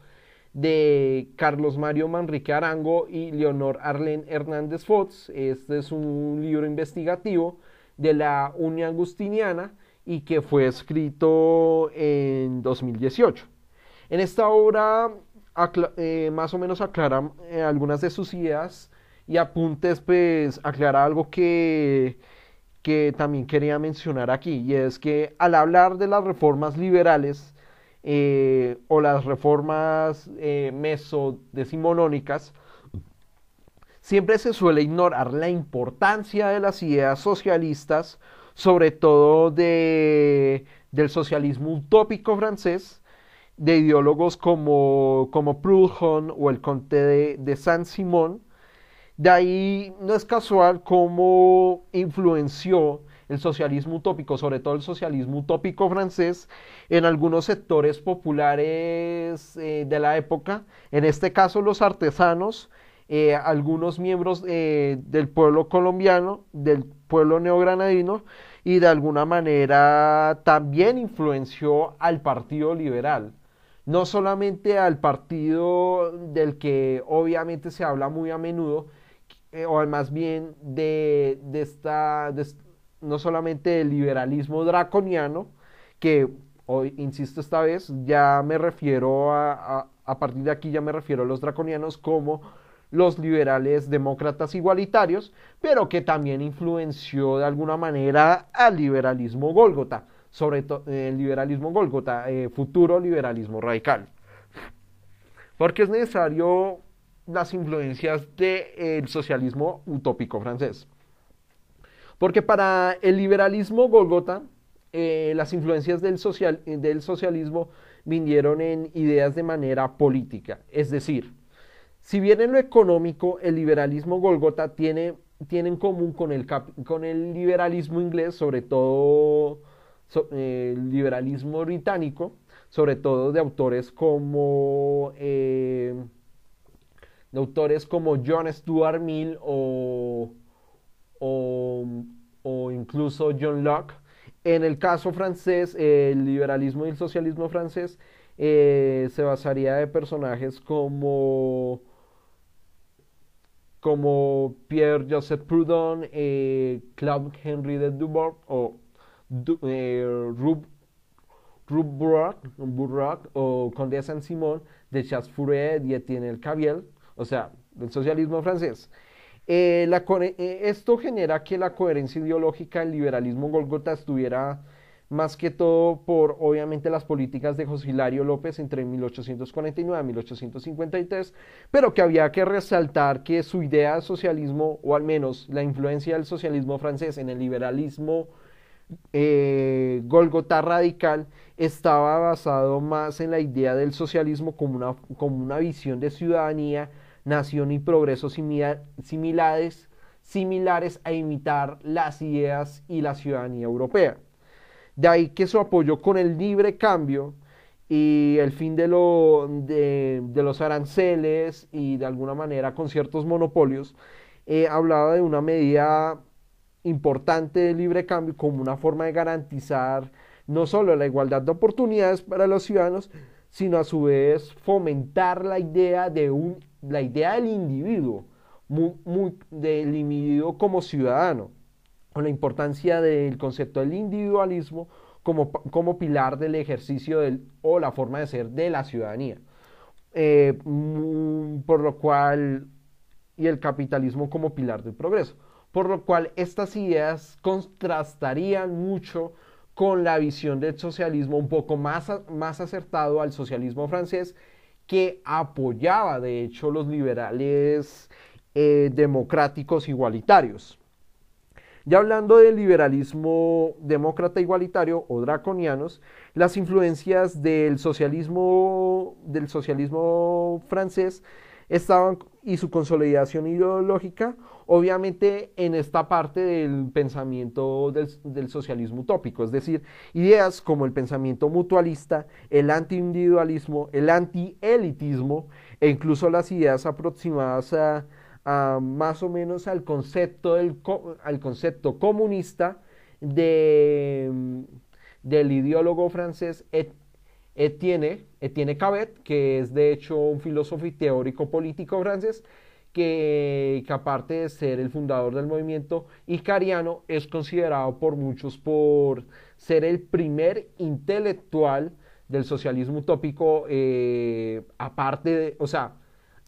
de Carlos Mario Manrique Arango y Leonor Arlen Hernández Fox. Este es un libro investigativo de la Unión Agustiniana y que fue escrito en 2018. En esta obra eh, más o menos aclara eh, algunas de sus ideas y apuntes, pues aclara algo que que también quería mencionar aquí, y es que al hablar de las reformas liberales eh, o las reformas mesodecimonónicas, siempre se suele ignorar la importancia de las ideas socialistas, sobre todo de, del socialismo utópico francés, de ideólogos como, como o el conde de, de Saint-Simon, de ahí no es casual cómo influenció el socialismo utópico, sobre todo el socialismo utópico francés, en algunos sectores populares eh, de la época, en este caso los artesanos, eh, algunos miembros eh, del pueblo colombiano, del pueblo neogranadino, y de alguna manera también influenció al Partido Liberal. No solamente al partido del que obviamente se habla muy a menudo, eh, o más bien de, esta, no solamente del liberalismo draconiano, que hoy, insisto esta vez, ya me refiero a, a, partir de aquí ya me refiero a los draconianos como los liberales demócratas igualitarios, pero que también influenció de alguna manera al liberalismo Gólgota, sobre todo el liberalismo Gólgota, eh, futuro liberalismo radical. Porque es necesario las influencias del socialismo utópico francés. Porque para el liberalismo Golgota, eh, las influencias del, social, del socialismo vinieron en ideas de manera política. Es decir, si bien en lo económico el liberalismo Golgota tiene, tiene en común con el, con el liberalismo inglés, sobre todo eh, el liberalismo británico, sobre todo de autores como... Eh, de autores como John Stuart Mill o, o, incluso John Locke. En el caso francés, el liberalismo y el socialismo francés eh, se basaría de personajes como, como Pierre-Joseph Proudhon, eh, Claude Henry de Dubois o eh, Rube, o Condé Saint-Simon de Charles y Etienne El Caviel o sea, del socialismo francés. Eh, eh, esto genera que la coherencia ideológica del liberalismo Golgota estuviera más que todo por, obviamente, las políticas de José Hilario López entre 1849 y 1853, pero que había que resaltar que su idea de socialismo, o al menos la influencia del socialismo francés en el liberalismo eh, Golgota radical, estaba basado más en la idea del socialismo como una, como una visión de ciudadanía nación y progreso similares, similares a imitar las ideas y la ciudadanía europea. De ahí que su apoyo con el libre cambio y el fin de, de, los aranceles y de alguna manera con ciertos monopolios, eh, hablaba de una medida importante de libre cambio como una forma de garantizar no solo la igualdad de oportunidades para los ciudadanos, sino a su vez fomentar la idea de un la idea del individuo, del individuo como ciudadano, con la importancia del concepto del individualismo como, como pilar del ejercicio del, o la forma de ser de la ciudadanía. eh, por lo cual, y el capitalismo como pilar del progreso, por lo cual estas ideas contrastarían mucho con la visión del socialismo un poco más, más acertado al socialismo francés que apoyaba de hecho los liberales eh, democráticos igualitarios. Ya hablando del liberalismo demócrata igualitario o draconianos, las influencias del socialismo, del socialismo francés estaban y su consolidación ideológica, obviamente en esta parte del pensamiento del, socialismo utópico, es decir, ideas como el pensamiento mutualista, el antiindividualismo, el antielitismo e incluso las ideas aproximadas a, más o menos al concepto, al concepto comunista de, del ideólogo francés Etienne, Etienne Cabet, que es de hecho un filósofo y teórico político francés, que, aparte de ser el fundador del movimiento icariano, es considerado por muchos por ser el primer intelectual del socialismo utópico, eh, aparte de, o sea,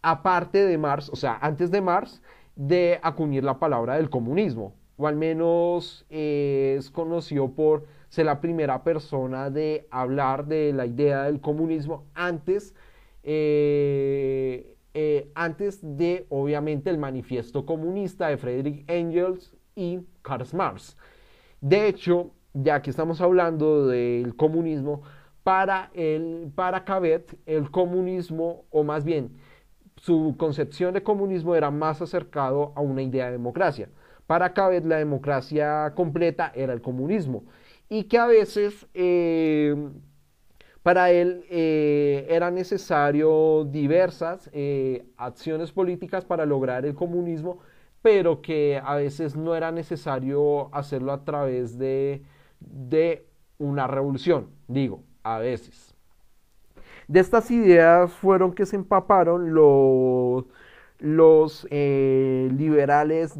aparte de Marx, o sea, antes de Marx, de acuñar la palabra del comunismo, o al menos eh, es conocido por ser la primera persona de hablar de la idea del comunismo antes, eh, eh, antes de, obviamente, el manifiesto comunista de Friedrich Engels y Karl Marx. De hecho, ya que estamos hablando del comunismo, para, el, para Cabet, el comunismo, o más bien, su concepción de comunismo era más acercado a una idea de democracia. Para Cabet, la democracia completa era el comunismo y que a veces eh, para él eh, era necesario diversas eh, acciones políticas para lograr el comunismo, pero que a veces no era necesario hacerlo a través de, de una revolución, digo, a veces. De estas ideas fueron que se empaparon los, los liberales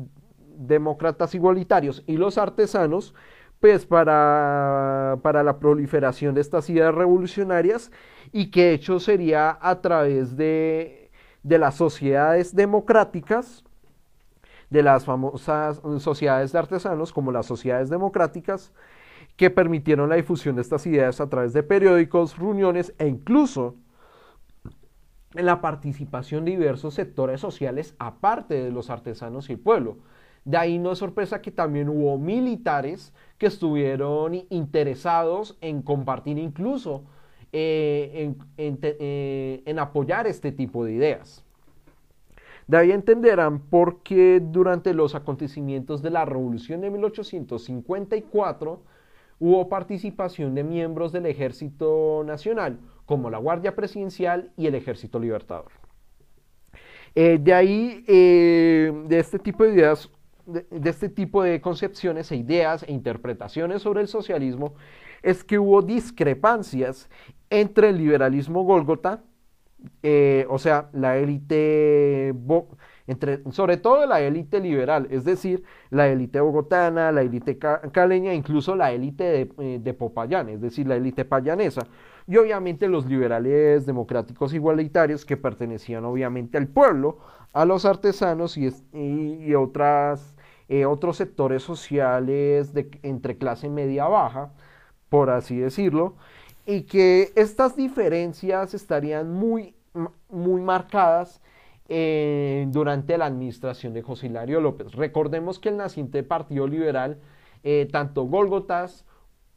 demócratas igualitarios y los artesanos, pues para, para la proliferación de estas ideas revolucionarias y que hecho sería a través de, de las sociedades democráticas, de las famosas sociedades de artesanos como las sociedades democráticas, que permitieron la difusión de estas ideas a través de periódicos, reuniones e incluso en la participación de diversos sectores sociales aparte de los artesanos y el pueblo. De ahí no es sorpresa que también hubo militares que estuvieron interesados en compartir incluso eh, eh, en, apoyar este tipo de ideas. De ahí entenderán por qué durante los acontecimientos de la Revolución de 1854 hubo participación de miembros del Ejército Nacional, como la Guardia Presidencial y el Ejército Libertador. Eh, de ahí, de este tipo de ideas, de, este tipo de concepciones e ideas e interpretaciones sobre el socialismo es que hubo discrepancias entre el liberalismo gólgota, eh, o sea, la élite, entre, sobre todo la élite liberal, es decir, la élite bogotana, la élite caleña, incluso la élite de, eh, de, Popayán, es decir, la élite payanesa, y obviamente los liberales democráticos igualitarios que pertenecían obviamente al pueblo, a los artesanos y, y otras eh, otros sectores sociales entre clase media baja, por así decirlo, y que estas diferencias estarían muy, muy marcadas eh, durante la administración de José Hilario López. Recordemos que el naciente Partido Liberal, eh, tanto Gólgotas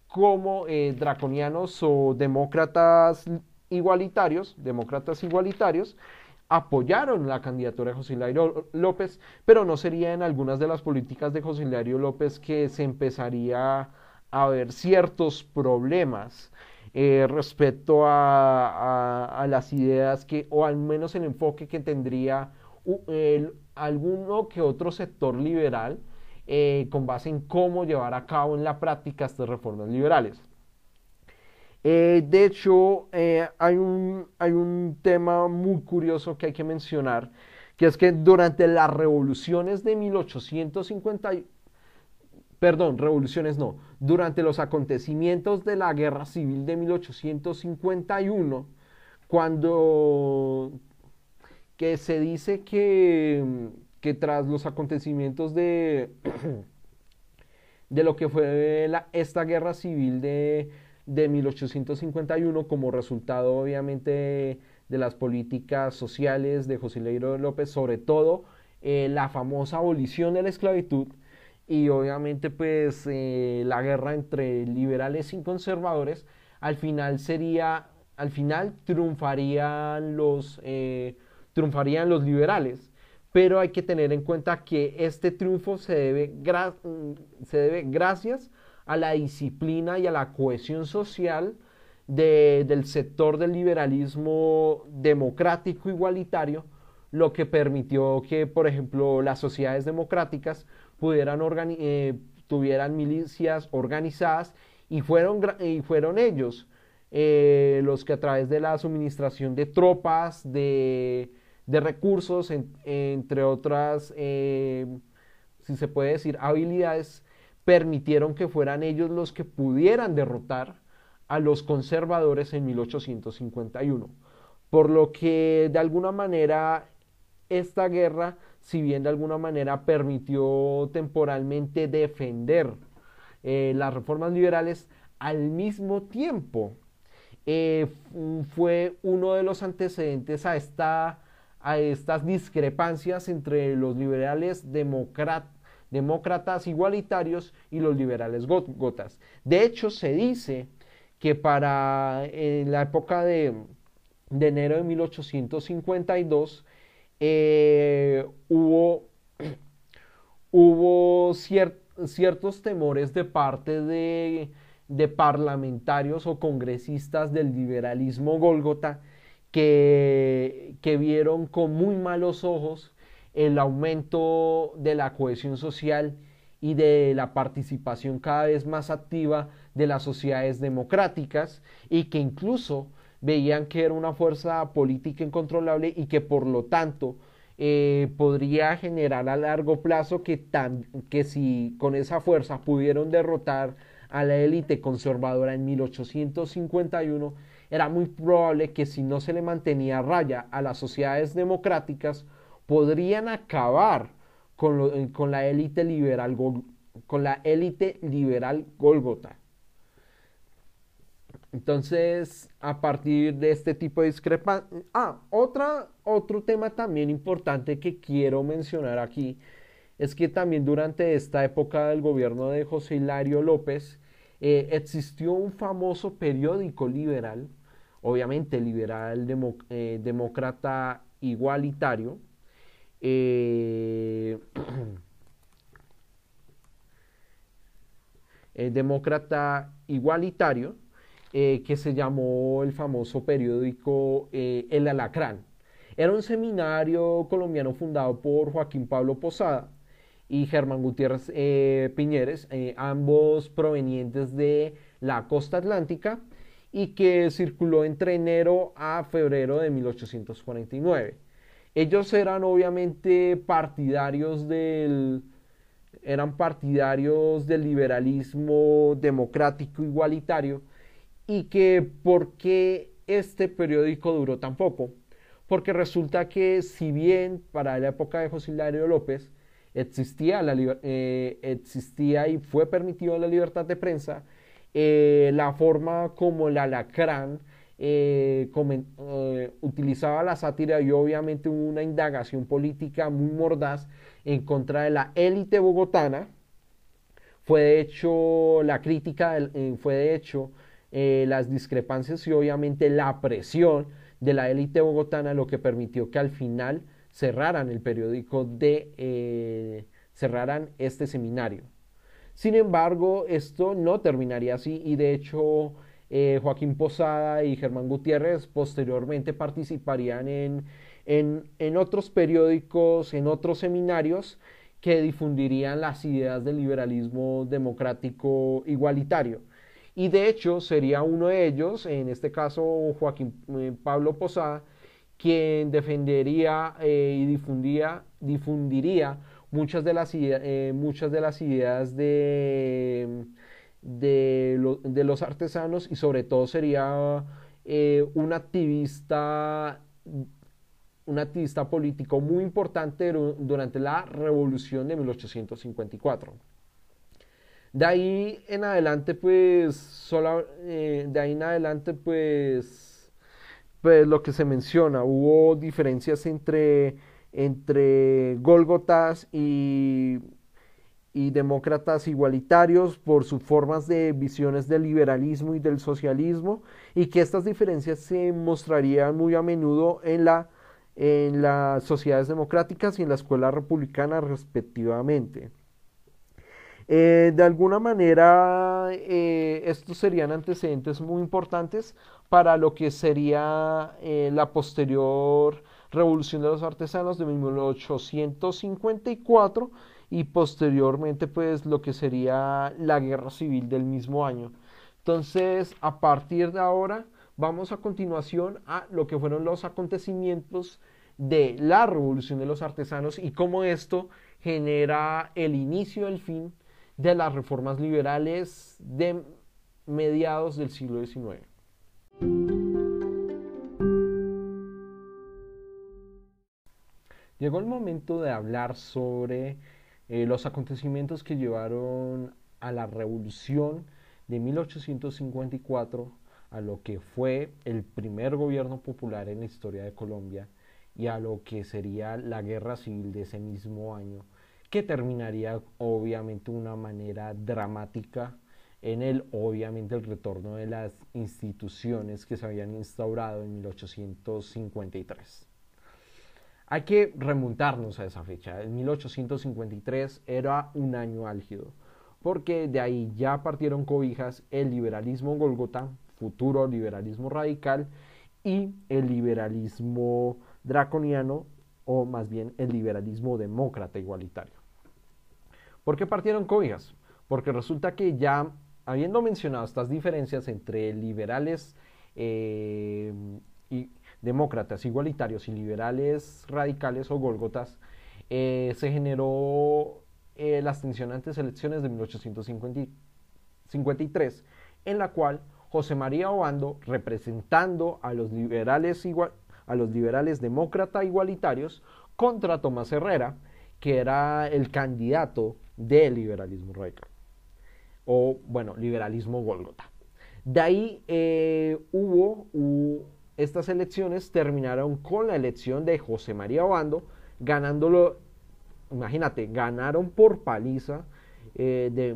como draconianos o demócratas igualitarios, demócratas igualitarios, apoyaron la candidatura de José López, pero no sería en algunas de las políticas de José López que se empezaría a ver ciertos problemas eh, respecto a, las ideas que, o al menos el enfoque que tendría alguno que otro sector liberal eh, con base en cómo llevar a cabo en la práctica estas reformas liberales. Eh, de hecho, eh, hay, un, hay un tema muy curioso que hay que mencionar, que es que durante las revoluciones de 1850, perdón, revoluciones no, durante los acontecimientos de la Guerra Civil de 1851, cuando que se dice que, que tras los acontecimientos de, de lo que fue esta guerra civil de, de 1851 como resultado obviamente de las políticas sociales de José Leiro López, sobre todo eh, la famosa abolición de la esclavitud y obviamente pues eh, la guerra entre liberales y conservadores, al final sería, al final triunfarían los, eh, triunfarían los liberales. Pero hay que tener en cuenta que este triunfo se debe, se debe gracias a la disciplina y a la cohesión social del sector del liberalismo democrático igualitario, lo que permitió que, por ejemplo, las sociedades democráticas pudieran eh, tuvieran milicias organizadas y fueron, y fueron ellos eh, los que a través de la suministración de tropas, de, recursos, entre otras, eh, si se puede decir, habilidades, permitieron que fueran ellos los que pudieran derrotar a los conservadores en 1851. Por lo que de alguna manera esta guerra, si bien de alguna manera permitió temporalmente defender eh, las reformas liberales, al mismo tiempo eh, fue uno de los antecedentes a, esta, a estas discrepancias entre los liberales demócratas igualitarios y los liberales gotas. De hecho, se dice que para la época de, enero de 1852 eh, hubo, hubo ciertos temores de parte de, parlamentarios o congresistas del liberalismo gólgota que, que vieron con muy malos ojos el aumento de la cohesión social y de la participación cada vez más activa de las sociedades democráticas y que incluso veían que era una fuerza política incontrolable y que por lo tanto eh, podría generar a largo plazo que, que si con esa fuerza pudieron derrotar a la élite conservadora en 1851, era muy probable que si no se le mantenía raya a las sociedades democráticas, podrían acabar con, la élite liberal con la élite liberal Golgota. Entonces, a partir de este tipo de discrepancia... Ah, otro tema también importante que quiero mencionar aquí es que también durante esta época del gobierno de José Hilario López eh, existió un famoso periódico liberal, obviamente liberal eh, demócrata igualitario, eh, demócrata igualitario, eh, que se llamó el famoso periódico eh, El Alacrán. Era un seminario colombiano fundado por Joaquín Pablo Posada y Germán Gutiérrez Piñeres, ambos provenientes de la costa atlántica y que circuló entre enero a febrero de 1849. Ellos eran obviamente partidarios del, eran partidarios del liberalismo democrático igualitario y que por qué este periódico duró tan poco. Porque resulta que si bien para la época de José Hilario López existía, la, eh, existía y fue permitido la libertad de prensa, eh, la forma como el alacrán eh, utilizaba la sátira y obviamente una indagación política muy mordaz en contra de la élite bogotana, fue de hecho la crítica, fue de hecho eh, las discrepancias y obviamente la presión de la élite bogotana, lo que permitió que al final cerraran el periódico de eh, cerraran este seminario. Sin embargo, esto no terminaría así y de hecho eh, Joaquín Posada y Germán Gutiérrez posteriormente participarían en, en otros periódicos, en otros seminarios que difundirían las ideas del liberalismo democrático igualitario. Y de hecho sería uno de ellos, en este caso Joaquín eh, Pablo Posada, quien defendería eh, y difundía, difundiría muchas de las, muchas de las ideas de, de, los artesanos y sobre todo sería eh, un activista un activista político muy importante durante la revolución de 1854. De ahí en adelante, pues, eh, de ahí en adelante, pues, pues, lo que se menciona, hubo diferencias entre, entre Gólgotas y, y demócratas igualitarios por sus formas de visiones del liberalismo y del socialismo, y que estas diferencias se mostrarían muy a menudo en la en las sociedades democráticas y en la escuela republicana respectivamente. Eh, de alguna manera, eh, estos serían antecedentes muy importantes para lo que sería eh, la posterior revolución de los artesanos de 1854 y posteriormente pues lo que sería la guerra civil del mismo año. Entonces, a partir de ahora, vamos a continuación a lo que fueron los acontecimientos de la revolución de los artesanos y cómo esto genera el inicio el fin de las reformas liberales de mediados del siglo XIX. Llegó el momento de hablar sobre eh, los acontecimientos que llevaron a la revolución de 1854 a lo que fue el primer gobierno popular en la historia de Colombia y a lo que sería la guerra civil de ese mismo año, que terminaría obviamente de una manera dramática en el obviamente el retorno de las instituciones que se habían instaurado en 1853. Hay que remontarnos a esa fecha. En 1853 era un año álgido, porque de ahí ya partieron cobijas el liberalismo Golgota, futuro liberalismo radical y el liberalismo draconiano o más bien el liberalismo demócrata igualitario. ¿Por qué partieron cobijas? Porque resulta que ya habiendo mencionado estas diferencias entre liberales eh, y demócratas igualitarios y liberales radicales o gólgotas, eh, se generó eh, las tensionantes elecciones de 1853, en la cual José María Obando, representando a los liberales, a los liberales demócrata igualitarios, contra Tomás Herrera, que era el candidato del liberalismo radical, o bueno, liberalismo Golgota. De ahí eh, hubo, estas elecciones terminaron con la elección de José María Obando, ganándolo, imagínate, ganaron por paliza eh, de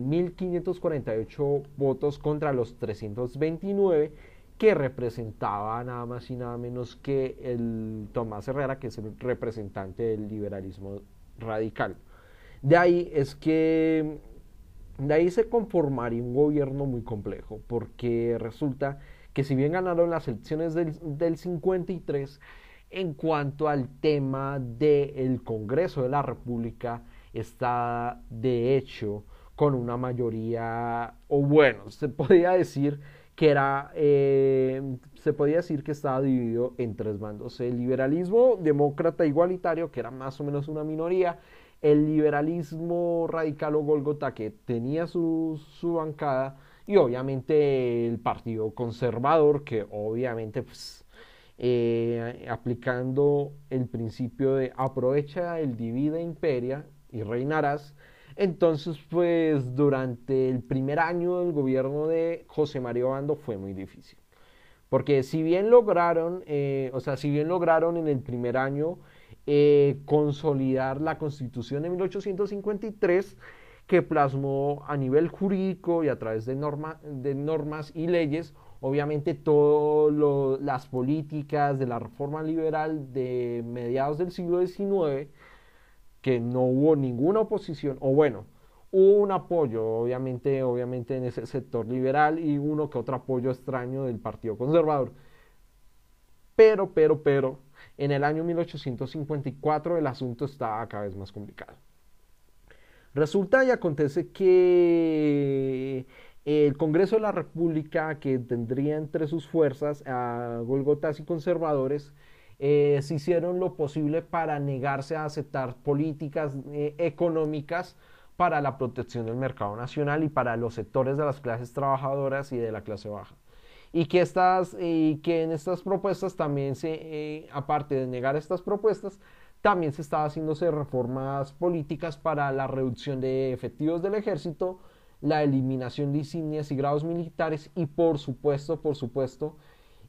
1.548 eh, votos contra los 329 que representaba nada más y nada menos que el Tomás Herrera, que es el representante del liberalismo radical. De ahí es que de ahí se conformaría un gobierno muy complejo, porque resulta que si bien ganaron las elecciones del, del 53, en cuanto al tema del Congreso de la República, está de hecho con una mayoría, o bueno, se podía decir que era, eh, se podía decir que estaba dividido en tres bandos. El liberalismo demócrata igualitario, que era más o menos una minoría, el liberalismo radical o Golgota, que tenía su, su bancada, y obviamente el partido conservador, que obviamente pues, eh, aplicando el principio de aprovecha el divide imperia y reinarás, entonces, pues durante el primer año del gobierno de José María Obando fue muy difícil. Porque si bien lograron, eh, o sea, si bien lograron en el primer año eh, consolidar la constitución de 1853, que plasmó a nivel jurídico y a través de, de normas y leyes, obviamente todas las políticas de la reforma liberal de mediados del siglo XIX, que no hubo ninguna oposición, o bueno, hubo un apoyo, obviamente, obviamente en ese sector liberal y uno que otro apoyo extraño del Partido Conservador. Pero, pero, pero, en el año 1854 el asunto estaba cada vez más complicado. Resulta y acontece que el Congreso de la República, que tendría entre sus fuerzas a Golgotas y conservadores, eh, se hicieron lo posible para negarse a aceptar políticas eh, económicas para la protección del mercado nacional y para los sectores de las clases trabajadoras y de la clase baja. y que, estas, que en estas propuestas también se, eh, aparte de negar estas propuestas, también se estaban haciéndose reformas políticas para la reducción de efectivos del ejército, la eliminación de insignias y grados militares y por supuesto, por supuesto,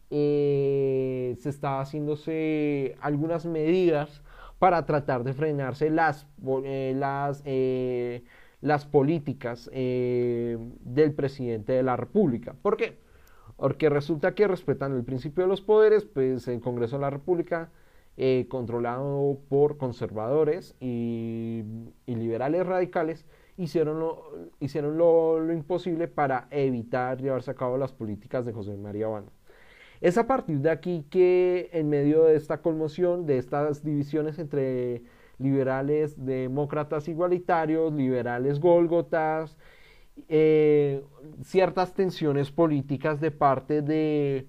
eh, se estaba haciéndose algunas medidas para tratar de frenarse las, eh, las, eh, las políticas del presidente de la República. ¿Por qué? Porque resulta que respetan el principio de los poderes, pues el Congreso de la República, controlado por conservadores y, liberales radicales, hicieron, lo, hicieron lo, imposible para evitar llevarse a cabo las políticas de José María Obando. Es a partir de aquí que en medio de esta conmoción, de estas divisiones entre liberales demócratas igualitarios, liberales gólgotas, eh, ciertas tensiones políticas de parte de,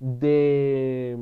de,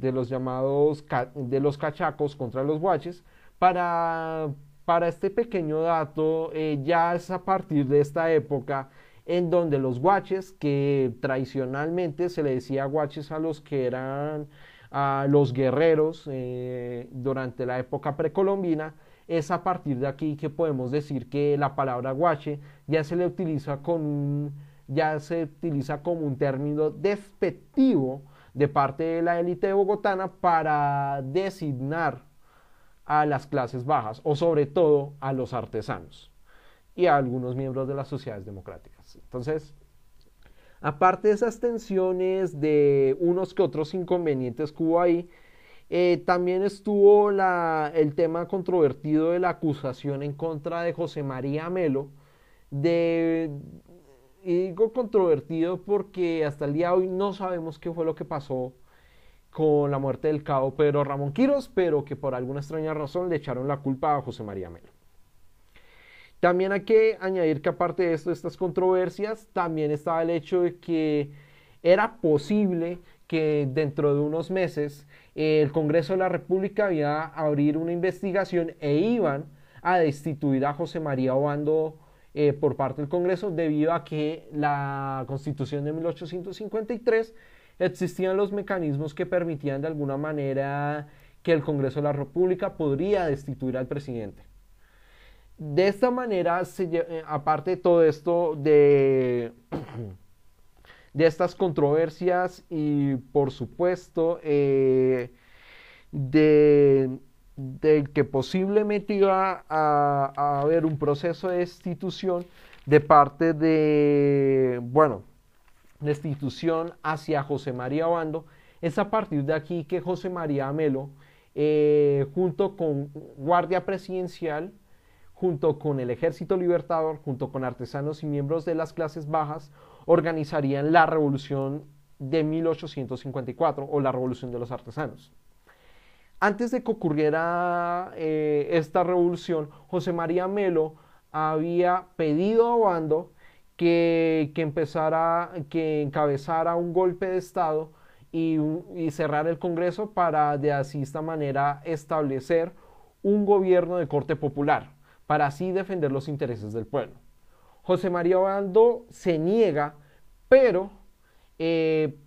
los llamados de los cachacos contra los guaches, para, para este pequeño dato, eh, ya es a partir de esta época en donde los guaches, que tradicionalmente se le decía guaches a los que eran a los guerreros eh, durante la época precolombina, es a partir de aquí que podemos decir que la palabra guache ya se le utiliza con ya se utiliza como un término despectivo de parte de la élite bogotana para designar a las clases bajas o sobre todo a los artesanos y a algunos miembros de las sociedades democráticas. Entonces, aparte de esas tensiones de unos que otros inconvenientes que hubo ahí, eh, también estuvo el tema controvertido de la acusación en contra de José María Melo, de, y digo controvertido porque hasta el día de hoy no sabemos qué fue lo que pasó con la muerte del cabo Pedro Ramón Quiros, pero que por alguna extraña razón le echaron la culpa a José María Melo. También hay que añadir que aparte de esto, estas controversias, también estaba el hecho de que era posible que dentro de unos meses el Congreso de la República iba a abrir una investigación e iban a destituir a José María Obando eh, por parte del Congreso debido a que la Constitución de 1853 existían los mecanismos que permitían de alguna manera que el Congreso de la República podría destituir al presidente. De esta manera, eh, aparte de todo esto, de, de estas controversias y por supuesto eh, de, que posiblemente iba a, haber un proceso de destitución de parte de, bueno, destitución hacia José María Obando, es a partir de aquí que José María Amelo, eh, junto con Guardia Presidencial, junto con el Ejército Libertador, junto con artesanos y miembros de las clases bajas, organizarían la Revolución de 1854 o la Revolución de los Artesanos. Antes de que ocurriera eh, esta revolución, José María Melo había pedido a Obando que, que, empezara, que encabezara un golpe de Estado y, y cerrar el Congreso para de así esta manera establecer un gobierno de corte popular para así defender los intereses del pueblo. José María Obando se niega, pero, eh,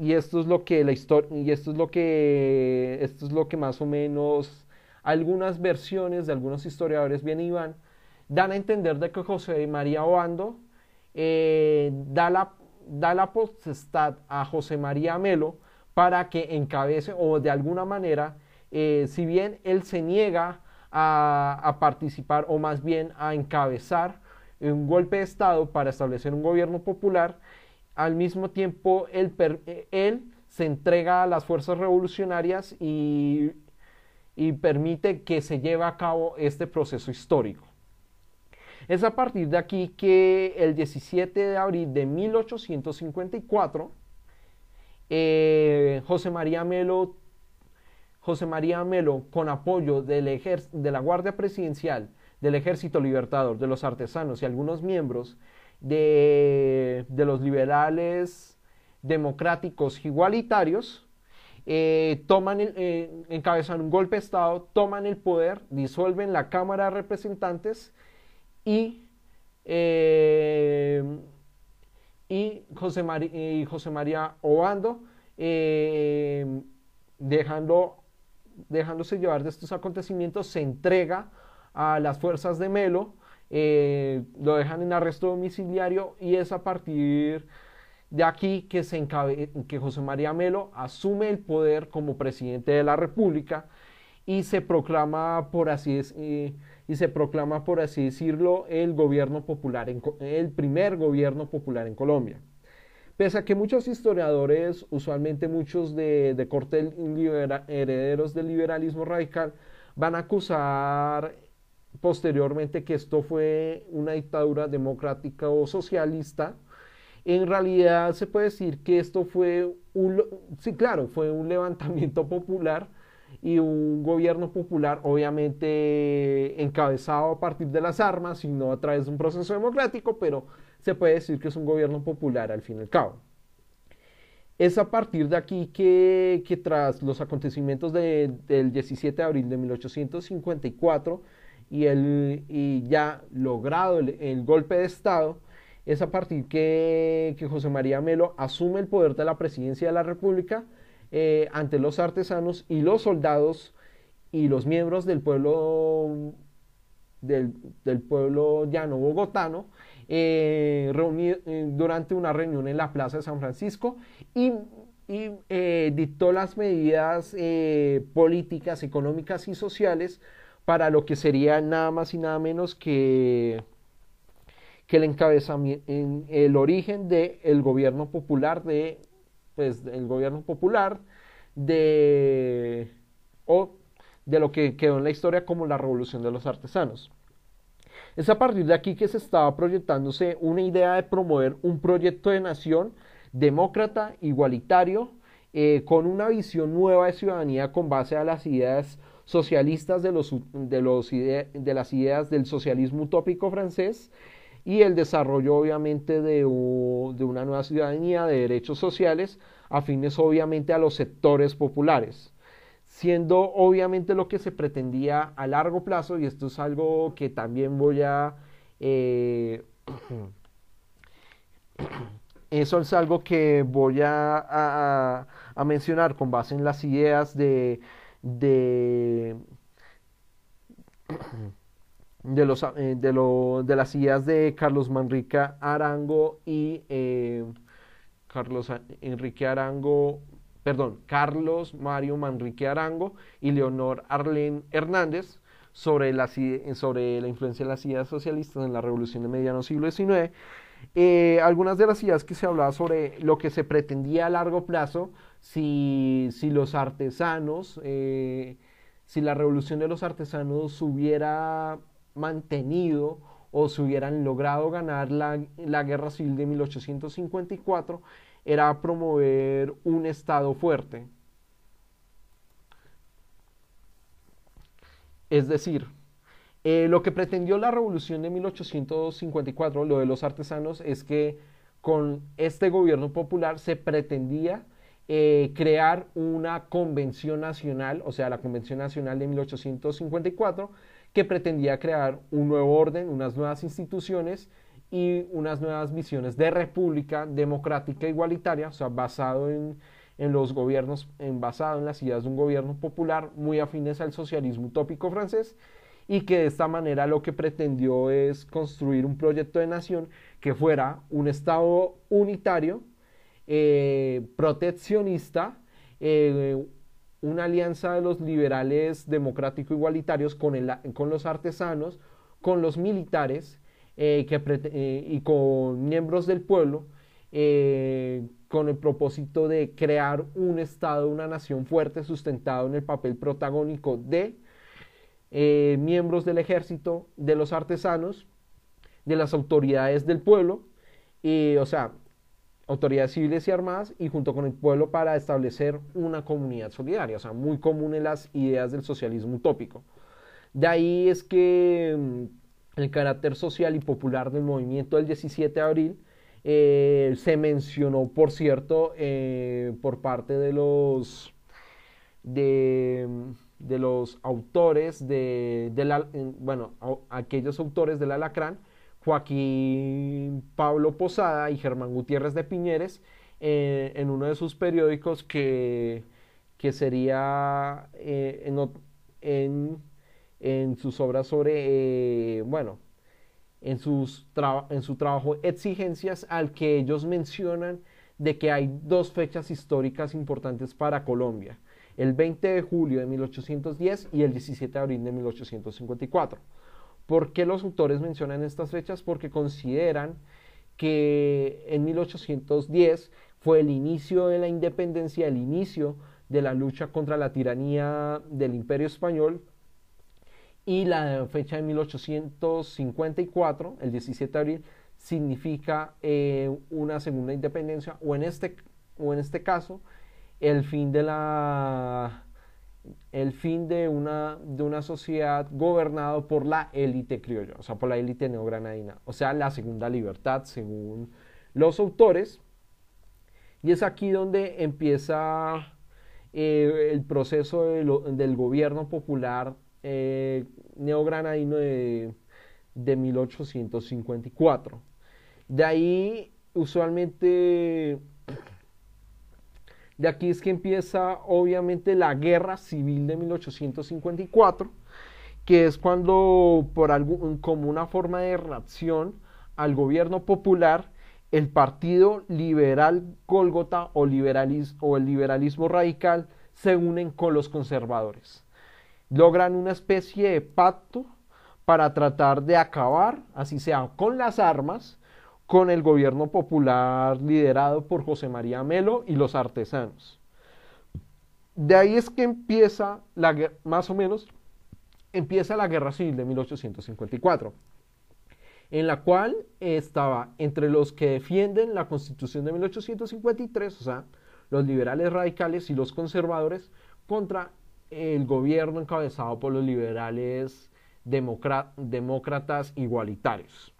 y esto es lo que la historia, y esto es lo que, esto es lo que más o menos algunas versiones de algunos historiadores bien iban, dan a entender de que José María Obando eh, da, la, da la potestad a José María Melo para que encabece o de alguna manera, eh, si bien él se niega a, participar o más bien a encabezar un golpe de Estado para establecer un gobierno popular, al mismo tiempo él, él se entrega a las fuerzas revolucionarias y, y, permite que se lleve a cabo este proceso histórico. Es a partir de aquí que el 17 de abril de 1854, eh, José María Melo José María Melo, con apoyo del de la Guardia Presidencial, del Ejército Libertador, de los artesanos y algunos miembros de, los liberales democráticos igualitarios, eh, toman eh, encabezan un golpe de Estado, toman el poder, disuelven la Cámara de Representantes y, eh, y José, y José María Obando, dejando, dejándose llevar de estos acontecimientos, se entrega a las fuerzas de Melo, eh, lo dejan en arresto domiciliario y es a partir de aquí que, se que José María Melo asume el poder como presidente de la República y se proclama, por así, y se proclama, por así decirlo, el gobierno popular, el primer gobierno popular en Colombia. Pese a que muchos historiadores, usualmente muchos de, de corte herederos del liberalismo radical, van a acusar posteriormente que esto fue una dictadura democrática o socialista, en realidad se puede decir que esto fue un, sí, claro, fue un levantamiento popular y un gobierno popular obviamente encabezado a partir de las armas y no a través de un proceso democrático, pero se puede decir que es un gobierno popular al fin y al cabo. Es a partir de aquí que, que tras los acontecimientos del 17 de abril de 1854 y, el, y ya logrado el, golpe de Estado, es a partir que, que José María Melo asume el poder de la presidencia de la República, eh, ante los artesanos y los soldados y los miembros del pueblo del, pueblo llano bogotano eh, eh, durante una reunión en la Plaza de San Francisco y, dictó las medidas políticas, económicas y sociales para lo que sería nada más y nada menos que, el encabezamiento, el origen del gobierno popular de pues, el gobierno popular, de, o de lo que quedó en la historia como la revolución de los artesanos. Es a partir de aquí que se estaba proyectándose una idea de promover un proyecto de nación demócrata, igualitario, eh, con una visión nueva de ciudadanía con base a las ideas socialistas de, los, de, los de las ideas del socialismo utópico francés y el desarrollo obviamente de, una nueva ciudadanía de derechos sociales afines obviamente a los sectores populares, siendo obviamente lo que se pretendía a largo plazo, y esto es algo que también voy a... Eh, eso es algo que voy a, mencionar con base en las ideas de, de de, los, eh, de, de, las ideas de Carlos Manrique Arango y eh, Carlos Enrique Arango, perdón, Carlos Mario Manrique Arango y Leonor Arlen Hernández sobre la, sobre la influencia de las ideas socialistas en la revolución de mediano siglo XIX. Eh, algunas de las ideas que se hablaba sobre lo que se pretendía a largo plazo, si, si los artesanos, si la revolución de los artesanos hubiera mantenido o se hubieran logrado ganar la, la, guerra civil de 1854 era promover un Estado fuerte. Es decir, eh, lo que pretendió la revolución de 1854, lo de los artesanos, es que con este gobierno popular se pretendía eh, crear una convención nacional, o sea, la Convención Nacional de 1854, que pretendía crear un nuevo orden, unas nuevas instituciones y unas nuevas visiones de república democrática igualitaria, o sea, basado en, los gobiernos, en, basado en las ideas de un gobierno popular muy afines al socialismo utópico francés y que de esta manera lo que pretendió es construir un proyecto de nación que fuera un Estado unitario, eh, proteccionista, eh, una alianza de los liberales democrático-igualitarios con, con los artesanos, con los militares eh, y con miembros del pueblo, con el propósito de crear un Estado, una nación fuerte, sustentado en el papel protagónico de miembros del ejército, de los artesanos, de las autoridades del pueblo, y, o sea, autoridades civiles y armadas y junto con el pueblo para establecer una comunidad solidaria, o sea, muy común en las ideas del socialismo utópico. De ahí es que mm, el carácter social y popular del movimiento del 17 de abril eh, se mencionó, por cierto, eh, por parte de los, de, los autores de, la, bueno, aquellos autores del alacrán, Joaquín Pablo Posada y Germán Gutiérrez de Piñeres eh, en uno de sus periódicos que, que sería eh, en, en, sus obras sobre, eh, bueno, en, sus en su trabajo Exigencias, al que ellos mencionan de que hay dos fechas históricas importantes para Colombia, el 20 de julio de 1810 y el 17 de abril de 1854. ¿Por qué los autores mencionan estas fechas? Porque consideran que en 1810 fue el inicio de la independencia, el inicio de la lucha contra la tiranía del imperio español y la fecha de 1854, el 17 de abril, significa eh, una segunda independencia o en, este, o en este caso el fin de la el fin de una, de una sociedad gobernada por la élite criolla, o sea, por la élite neogranadina, o sea, la segunda libertad según los autores. Y es aquí donde empieza eh, el proceso del gobierno popular eh, neogranadino de, de 1854. De ahí, usualmente, de aquí es que empieza obviamente la guerra civil de 1854, que es cuando, por algún, como una forma de reacción al gobierno popular, el Partido Liberal Gólgota o, o el liberalismo radical se unen con los conservadores. Logran una especie de pacto para tratar de acabar, así sea con las armas, con el gobierno popular liderado por José María Melo y los artesanos. De ahí es que empieza la más o menos empieza la Guerra Civil de 1854 en la cual estaba entre los que defienden la Constitución de 1853, o sea, los liberales radicales y los conservadores, contra el gobierno encabezado por los liberales demócratas igualitarios.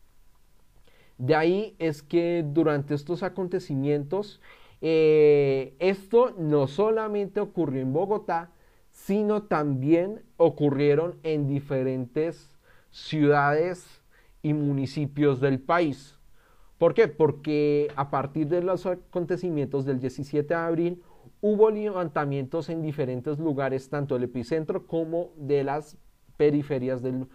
De ahí es que durante estos acontecimientos, eh, esto no solamente ocurrió en Bogotá, sino también ocurrieron en diferentes ciudades y municipios del país. ¿Por qué? Porque a partir de los acontecimientos del 17 de abril hubo levantamientos en diferentes lugares, tanto del epicentro como de las periferias del,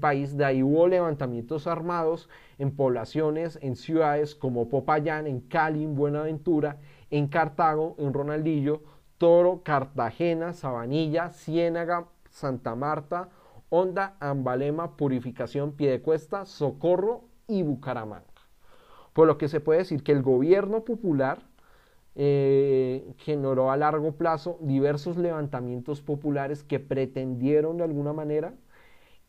país. De ahí hubo levantamientos armados en poblaciones, en ciudades como Popayán, en Cali, en Buenaventura, en Cartago, en Ronaldillo, Toro, Cartagena, Sabanilla, Ciénaga, Santa Marta, Honda, Ambalema, Purificación, Piedecuesta, Socorro y Bucaramanga. Por lo que se puede decir que el gobierno popular eh, generó a largo plazo diversos levantamientos populares que pretendieron de alguna manera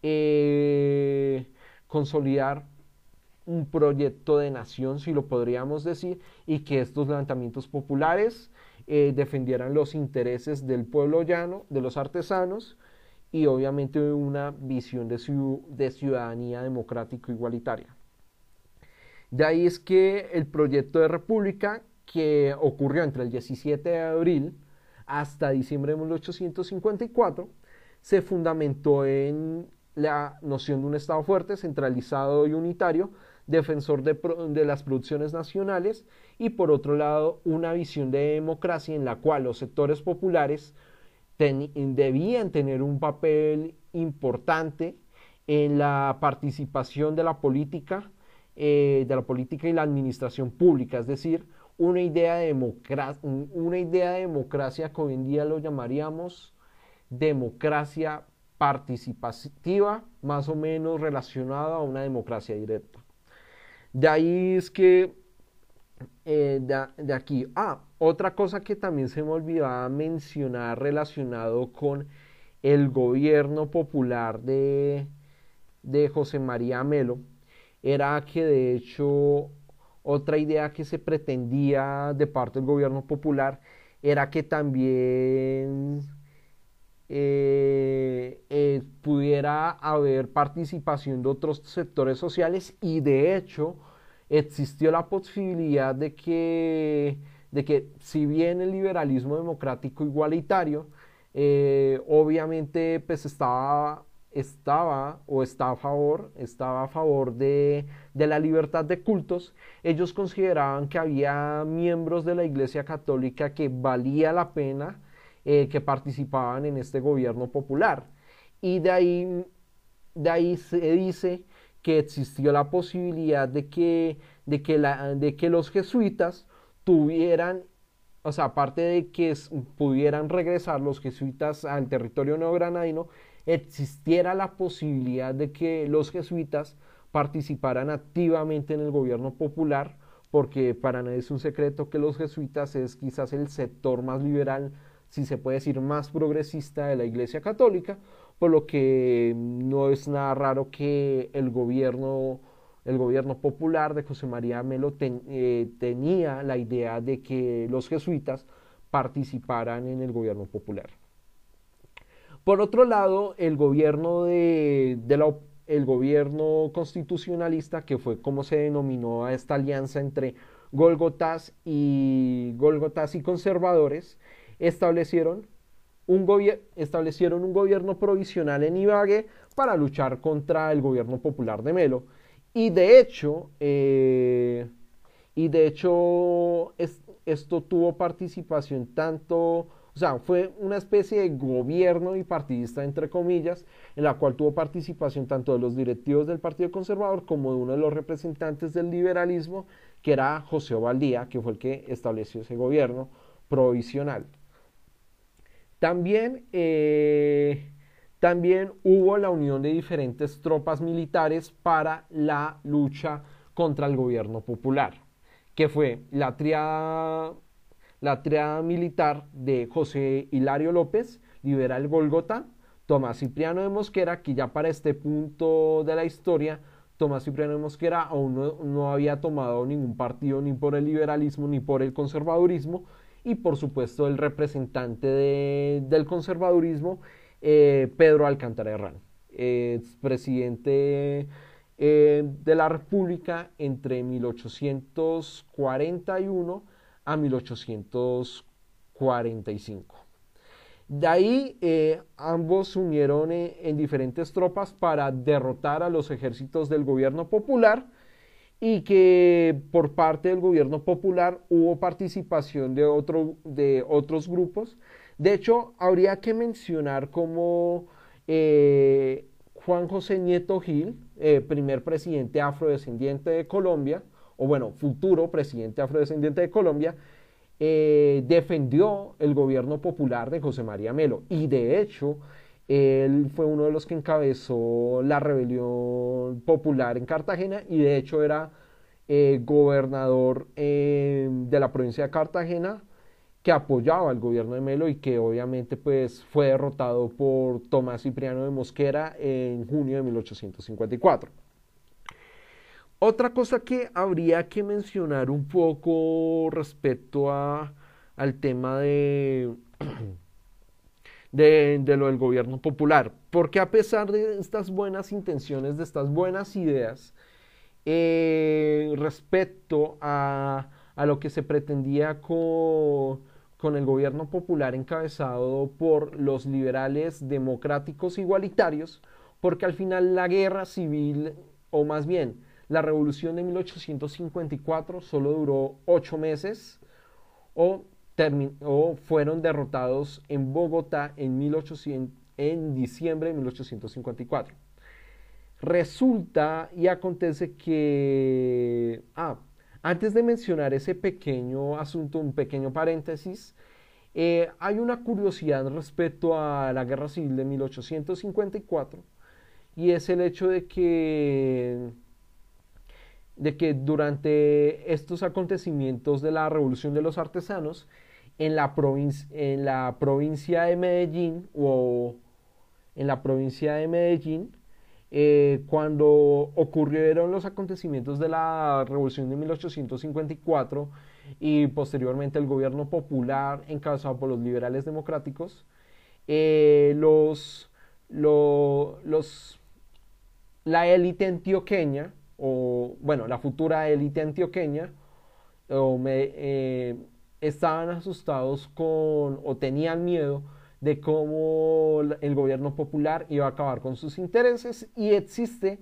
eh, consolidar un proyecto de nación, si lo podríamos decir, y que estos levantamientos populares eh, defendieran los intereses del pueblo llano, de los artesanos, y obviamente una visión de, ciudadanía democrático igualitaria. De ahí es que el proyecto de república que ocurrió entre el 17 de abril hasta diciembre de 1854 se fundamentó en la noción de un Estado fuerte, centralizado y unitario, defensor de, las producciones nacionales y por otro lado una visión de democracia en la cual los sectores populares debían tener un papel importante en la participación de la política, eh, de la política y la administración pública, es decir, una idea, de una idea de democracia que hoy en día lo llamaríamos democracia participativa, más o menos relacionada a una democracia directa. De ahí es que, eh, de, aquí, ah, otra cosa que también se me olvidaba mencionar relacionado con el gobierno popular de, de José María Melo era que de hecho otra idea que se pretendía de parte del gobierno popular era que también eh, eh, pudiera haber participación de otros sectores sociales y de hecho existió la posibilidad de que de que si bien el liberalismo democrático igualitario, eh, obviamente pues estaba estaba o está a favor, estaba a favor de, la libertad de cultos, ellos consideraban que había miembros de la Iglesia Católica que valía la pena eh, que participaban en este gobierno popular. Y de ahí, de ahí se dice que existió la posibilidad de que, de que, la, de que los jesuitas tuvieran o sea, aparte de que pudieran regresar los jesuitas al territorio neogranadino, existiera la posibilidad de que los jesuitas participaran activamente en el gobierno popular, porque para nadie es un secreto que los jesuitas es quizás el sector más liberal, si se puede decir más progresista de la Iglesia Católica, por lo que no es nada raro que el gobierno, el gobierno popular de José María Melo eh, tenía la idea de que los jesuitas participaran en el gobierno popular. Por otro lado, el gobierno, de, el gobierno constitucionalista, que fue como se denominó a esta alianza entre Golgotas y, y conservadores, establecieron un, establecieron un gobierno provisional en Ibagué para luchar contra el gobierno popular de Melo. Y de hecho, eh, y de hecho esto tuvo participación tanto o sea, fue una especie de gobierno bipartidista, entre comillas, en la cual tuvo participación tanto de los directivos del Partido Conservador como de uno de los representantes del liberalismo, que era José Ovaldía, que fue el que estableció ese gobierno provisional. También, eh, también hubo la unión de diferentes tropas militares para la lucha contra el gobierno popular, que fue la triada la triada militar de José Hilario López, liberal Golgota, Tomás Cipriano de Mosquera, que ya para este punto de la historia, Tomás Cipriano de Mosquera aún no, había tomado ningún partido ni por el liberalismo ni por el conservadurismo, y por supuesto el representante del conservadurismo, eh, Pedro Alcántara Herrán, presidente eh, de la República entre 1841 a 1845. De ahí eh, ambos se unieron en, diferentes tropas para derrotar a los ejércitos del gobierno popular y que por parte del gobierno popular hubo participación de, otro, de otros grupos. De hecho, habría que mencionar como eh, Juan José Nieto Gil, eh, primer presidente afrodescendiente de Colombia, o bueno, futuro presidente afrodescendiente de Colombia, eh, defendió el gobierno popular de José María Melo. Y de hecho, él fue uno de los que encabezó la rebelión popular en Cartagena y de hecho era eh, gobernador eh, de la provincia de Cartagena que apoyaba al gobierno de Melo y que obviamente pues fue derrotado por Tomás Cipriano de Mosquera en junio de 1854. Otra cosa que habría que mencionar un poco respecto a, al tema de, de, lo del gobierno popular, porque a pesar de estas buenas intenciones, de estas buenas ideas, eh, respecto a, a, lo que se pretendía con, con el gobierno popular encabezado por los liberales democráticos igualitarios, porque al final la guerra civil, o más bien, la revolución de 1854 solo duró ocho meses o, fueron derrotados en Bogotá en, 1800, en diciembre de 1854. Resulta y acontece que... Ah, antes de mencionar ese pequeño asunto, un pequeño paréntesis, eh, hay una curiosidad respecto a la guerra civil de 1854 y es el hecho de que de que durante estos acontecimientos de la Revolución de los Artesanos, en la, en la provincia de Medellín o en la provincia de Medellín, eh, cuando ocurrieron los acontecimientos de la Revolución de 1854 y posteriormente el gobierno popular encabezado por los liberales democráticos, eh, los, los, la élite antioqueña o bueno, la futura élite antioqueña, o me, eh, estaban asustados con, o tenían miedo de cómo el gobierno popular iba a acabar con sus intereses. Y existe,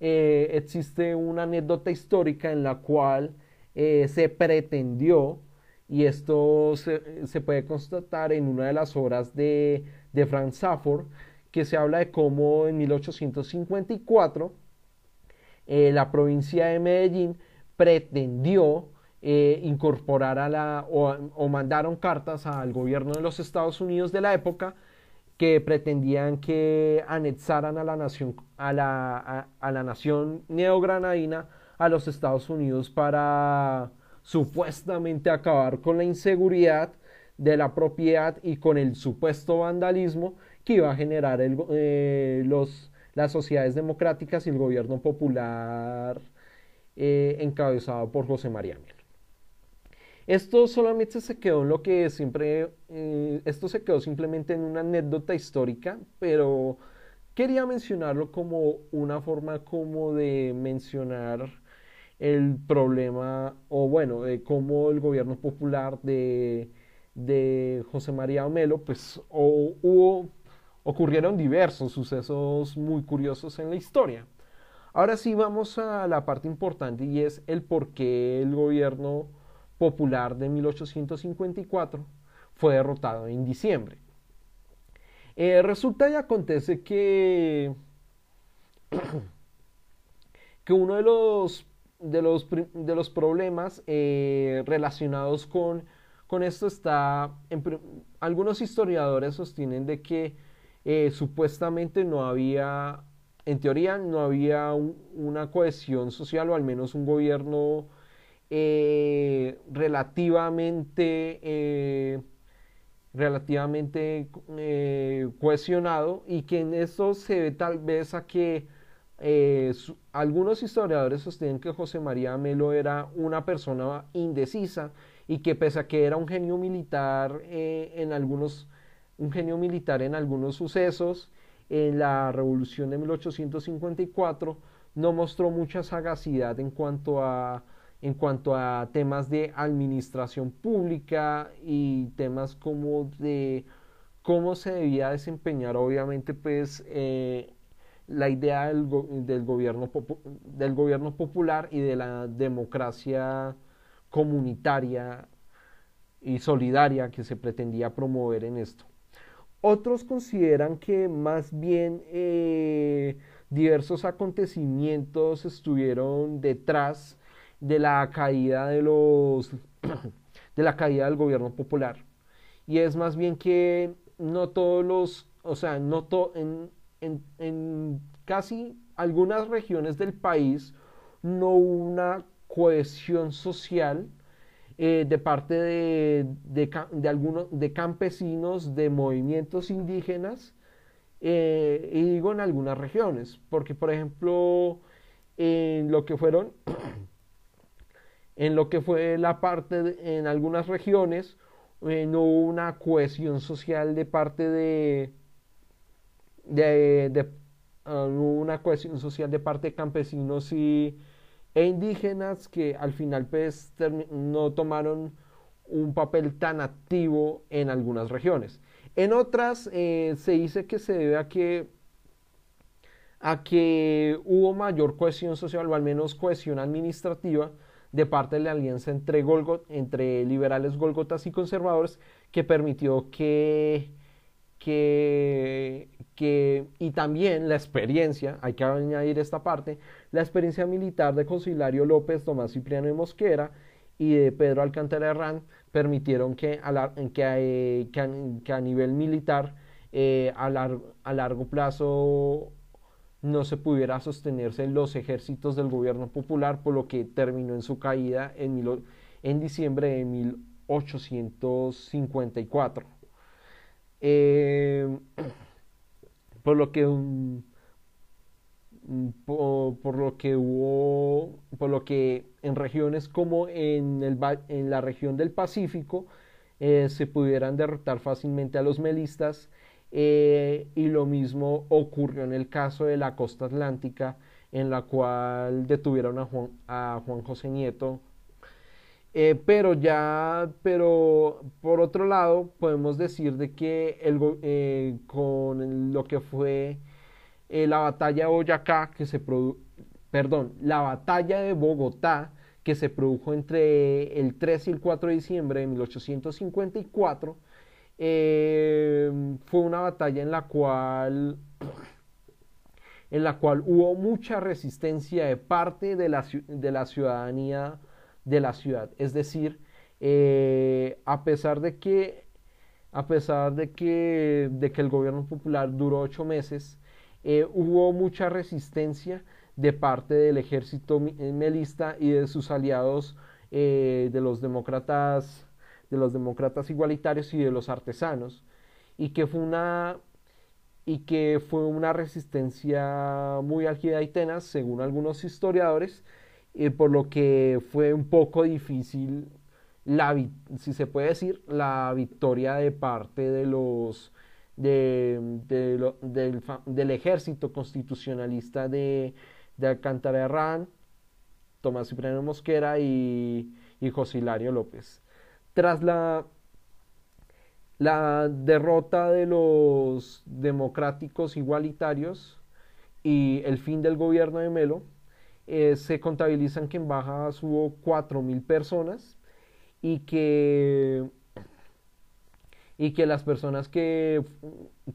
eh, existe una anécdota histórica en la cual eh, se pretendió, y esto se, puede constatar en una de las obras de, de Franz Safford, que se habla de cómo en 1854 eh, la provincia de Medellín pretendió eh, incorporar a la o, mandaron cartas al gobierno de los Estados Unidos de la época que pretendían que anexaran a la nación a la, a, la nación neogranadina a los Estados Unidos para supuestamente acabar con la inseguridad de la propiedad y con el supuesto vandalismo que iba a generar el, eh, los, las sociedades democráticas y el gobierno popular eh, encabezado por José María Melo. Esto solamente se quedó en lo que siempre, eh, esto se quedó simplemente en una anécdota histórica, pero quería mencionarlo como una forma como de mencionar el problema, o bueno, de cómo el gobierno popular de, de José María Melo, pues hubo, ocurrieron diversos sucesos muy curiosos en la historia. Ahora sí vamos a la parte importante y es el por qué el gobierno popular de 1854 fue derrotado en diciembre. Eh, resulta y acontece que, que uno de los, de los, de los problemas eh, relacionados con, con, esto está, algunos historiadores sostienen de que eh, supuestamente no había, en teoría no había una cohesión social o al menos un gobierno eh, relativamente, eh, relativamente cohesionado y que en eso se ve tal vez a que algunos historiadores sostienen que José María Melo era una persona indecisa y que pese a que era un genio militar en algunos un genio militar en algunos sucesos en la revolución de 1854 no mostró mucha sagacidad en cuanto a en cuanto a temas de administración pública y temas como de cómo se debía desempeñar obviamente pues eh, la idea del, gobierno del gobierno popular y de la democracia comunitaria y solidaria que se pretendía promover en esto. Otros consideran que más bien eh, diversos acontecimientos estuvieron detrás de la caída de los de la caída del gobierno popular. Y es más bien que no todos los o sea no en, en, casi algunas regiones del país no hubo una cohesión social eh, de parte de, de, algunos de campesinos de movimientos indígenas eh, y digo en algunas regiones. Porque por ejemplo en lo que fueron en lo que fue la parte en algunas regiones eh, no hubo una cohesión social de parte de, de, ah, una cohesión social de parte de campesinos y, e indígenas que al final pues no tomaron un papel tan activo en algunas regiones. En otras eh, se dice que se debe a que a que hubo mayor cohesión social o al menos cohesión administrativa de parte de la alianza entre, entre liberales golgotas y conservadores que permitió que, que, que, y también la experiencia, hay que añadir esta parte, la experiencia militar de Consilario López, Tomás Cipriano de Mosquera y de Pedro Alcántara Herrán permitieron que a, que, que a, nivel militar eh, a, a largo plazo no se pudiera sostenerse los ejércitos del gobierno popular, por lo que terminó en su caída en, en diciembre de 1854. Eh, por lo que por, lo que hubo por lo que en regiones como en, el, en la región del Pacífico eh, se pudieran derrotar fácilmente a los melistas eh, y lo mismo ocurrió en el caso de la costa atlántica, en la cual detuvieron a Juan, a Juan José Nieto. Eh, pero ya, pero por otro lado, podemos decir de que el, eh, con lo que fue eh, la batalla de Boyacá, que se perdón, la batalla de Bogotá, que se produjo entre el 3 y el 4 de diciembre de 1854, fue una batalla en la cual en la cual hubo mucha resistencia de parte de la, de la ciudadanía de la ciudad. Es decir, eh, a pesar de que a pesar de que, de que el gobierno popular duró ocho meses, eh, hubo mucha resistencia de parte del ejército eh, melista y de sus aliados de los demócratas de los demócratas igualitarios y de los artesanos y que fue una y que fue una resistencia muy álgida y tenaz según algunos historiadores por lo que fue un poco difícil, la, si se puede decir, la victoria de parte de los de, del, ejército constitucionalista de, de Alcántara Herrán, Tomás Cipriano Mosquera y, y José Hilario López. Tras la, la derrota de los democráticos igualitarios y el fin del gobierno de Melo, eh, se contabilizan que en Bajas hubo 4.000 personas y que, y que las personas que,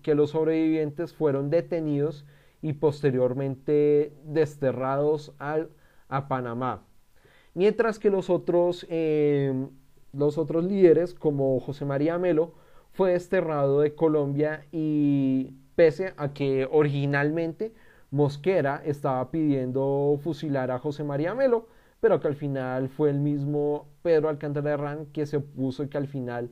que los sobrevivientes fueron detenidos y posteriormente desterrados al, a Panamá. Mientras que los otros, eh, los otros líderes, como José María Melo, fue desterrado de Colombia y pese a que originalmente Mosquera estaba pidiendo fusilar a José María Melo, pero que al final fue el mismo Pedro Alcántara Herrán que se opuso y que al final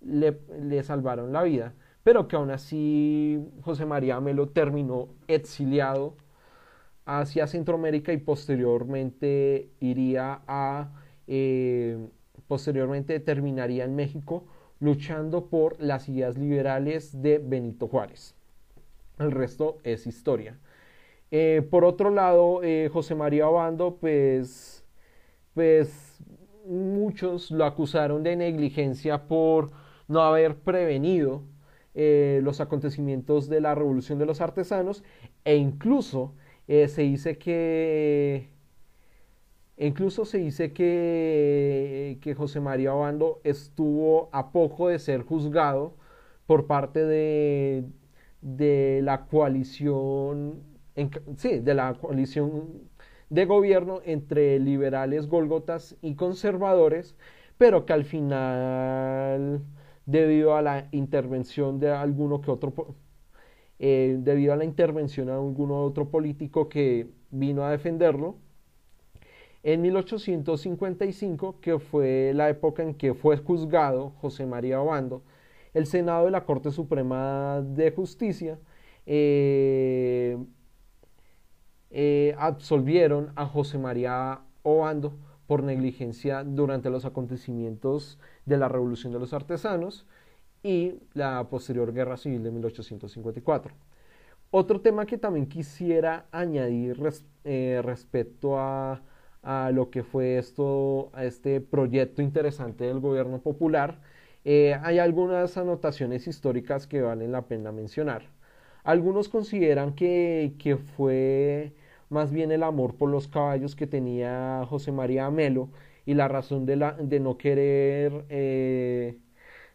le, salvaron la vida. Pero que aún así José María Melo terminó exiliado hacia Centroamérica y posteriormente iría a eh, posteriormente terminaría en México luchando por las ideas liberales de Benito Juárez. El resto es historia. Eh, por otro lado, eh, José María Obando, pues, pues muchos lo acusaron de negligencia por no haber prevenido eh, los acontecimientos de la Revolución de los Artesanos e incluso se dice que incluso se dice que, que José María Obando estuvo a poco de ser juzgado por parte de, de la coalición sí, de la coalición de gobierno entre liberales, golgotas y conservadores, pero que al final, debido a la intervención de alguno que otro, eh, debido a la intervención de alguno otro político que vino a defenderlo, en 1855, que fue la época en que fue juzgado José María Obando, el Senado de la Corte Suprema de Justicia eh, eh, absolvieron a José María Obando por negligencia durante los acontecimientos de la Revolución de los Artesanos y la posterior Guerra Civil de 1854. Otro tema que también quisiera añadir eh, respecto a, lo que fue esto, a este proyecto interesante del gobierno popular, eh, hay algunas anotaciones históricas que valen la pena mencionar. Algunos consideran que, que fue más bien el amor por los caballos que tenía José María Melo y la razón de, la, de no querer eh,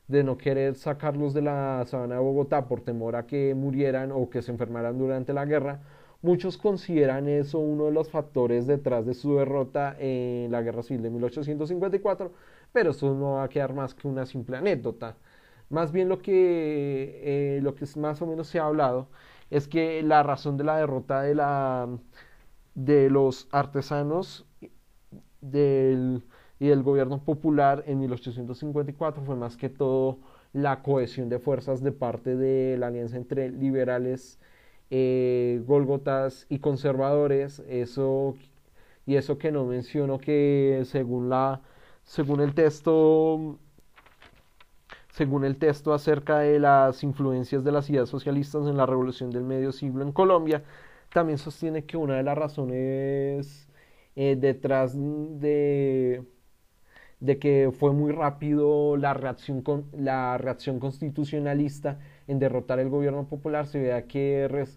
de no querer sacarlos de la sabana de Bogotá por temor a que murieran o que se enfermaran durante la guerra, muchos consideran eso uno de los factores detrás de su derrota en la guerra civil de 1854, pero eso no va a quedar más que una simple anécdota. Más bien lo que, eh, lo que más o menos se ha hablado es que la razón de la derrota de, la, de los artesanos del, y del gobierno popular en 1854 fue más que todo la cohesión de fuerzas de parte de la alianza entre liberales, eh, gólgotas y conservadores. Eso, y eso que no menciono que según, la, según el texto según el texto acerca de las influencias de las ideas socialistas en la revolución del medio siglo en Colombia, también sostiene que una de las razones eh, detrás de, de que fue muy rápido la reacción, con, la reacción constitucionalista en derrotar el gobierno popular, se vea que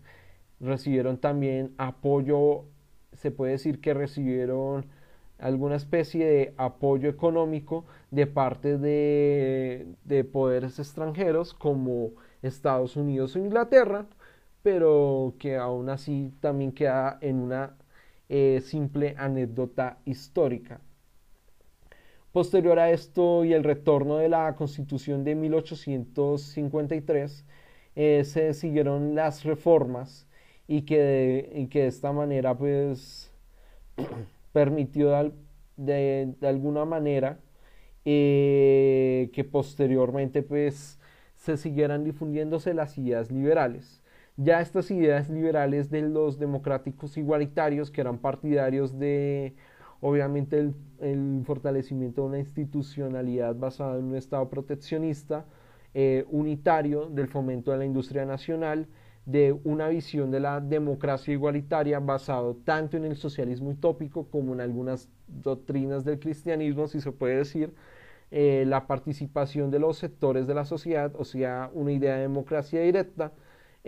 recibieron también apoyo, se puede decir que recibieron alguna especie de apoyo económico de parte de, de poderes extranjeros como Estados Unidos o Inglaterra, pero que aún así también queda en una eh, simple anécdota histórica. Posterior a esto y el retorno de la Constitución de 1853, eh, se siguieron las reformas y que, de, que de esta manera pues permitió de, alguna manera eh, que posteriormente pues se siguieran difundiéndose las ideas liberales. Ya estas ideas liberales de los democráticos igualitarios, que eran partidarios de, obviamente, el, fortalecimiento de una institucionalidad basada en un Estado proteccionista, eh, unitario, del fomento de la industria nacional, de una visión de la democracia igualitaria basado tanto en el socialismo utópico como en algunas doctrinas del cristianismo, si se puede decir, eh, la participación de los sectores de la sociedad, o sea, una idea de democracia directa,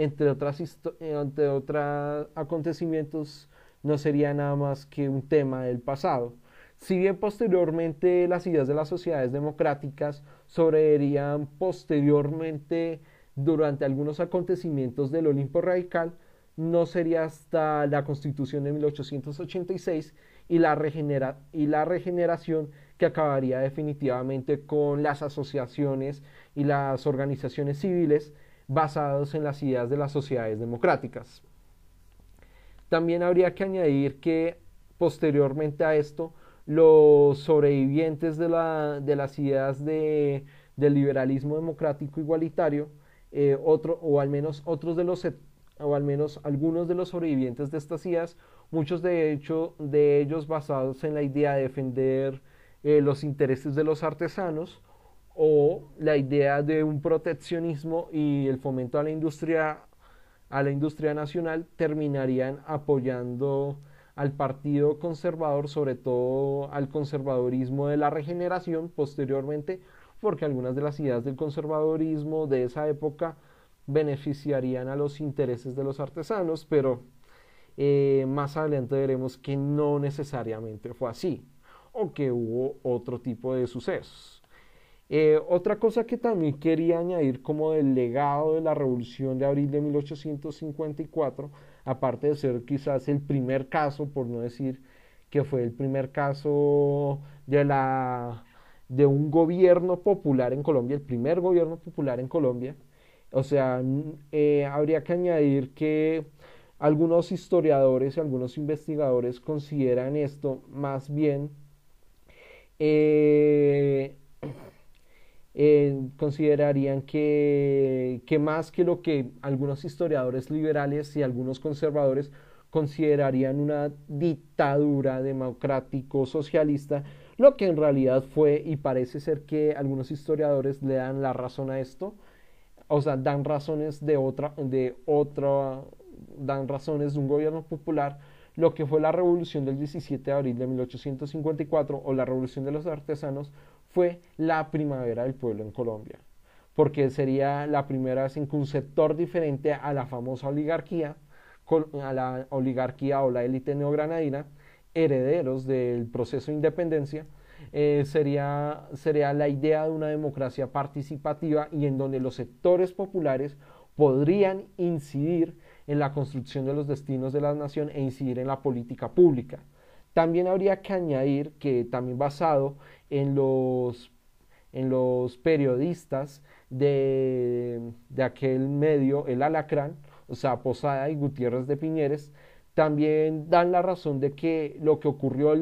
entre otras entre otros acontecimientos, no sería nada más que un tema del pasado. Si bien posteriormente las ideas de las sociedades democráticas sobrevivirían posteriormente durante algunos acontecimientos del Olimpo Radical, no sería hasta la Constitución de 1886 y la, regenera y la regeneración que acabaría definitivamente con las asociaciones y las organizaciones civiles basadas en las ideas de las sociedades democráticas. También habría que añadir que posteriormente a esto, los sobrevivientes de, las ideas de, del liberalismo democrático igualitario, eh, otro, o al menos otros de los o al menos algunos de los sobrevivientes de estas ideas, muchos de hecho de ellos basados en la idea de defender eh, los intereses de los artesanos o la idea de un proteccionismo y el fomento a la industria a la industria nacional terminarían apoyando al partido conservador, sobre todo al conservadorismo de la regeneración posteriormente, porque algunas de las ideas del conservadorismo de esa época beneficiarían a los intereses de los artesanos, pero eh, más adelante veremos que no necesariamente fue así o que hubo otro tipo de sucesos. Eh, otra cosa que también quería añadir como del legado de la Revolución de Abril de 1854, aparte de ser quizás el primer caso, por no decir que fue el primer caso de, la, de un gobierno popular en Colombia, el primer gobierno popular en Colombia, o sea, eh, habría que añadir que algunos historiadores y algunos investigadores consideran esto más bien eh, eh, considerarían que, que más que lo que algunos historiadores liberales y algunos conservadores considerarían una dictadura democrático-socialista, lo que en realidad fue y parece ser que algunos historiadores le dan la razón a esto, o sea, dan razones de otra, de otra, dan razones de un gobierno popular lo que fue la revolución del 17 de abril de 1854 o la revolución de los artesanos fue la primavera del pueblo en Colombia, porque sería la primera vez en que un sector diferente a la famosa oligarquía, a la oligarquía o la élite neogranadina, herederos del proceso de independencia, eh, sería, sería la idea de una democracia participativa y en donde los sectores populares podrían incidir en la construcción de los destinos de la nación e incidir en la política pública. También habría que añadir que también basado en los, en los periodistas de, de aquel medio, el Alacrán, o sea, Posada y Gutiérrez de Piñeres, también dan la razón de que lo que ocurrió,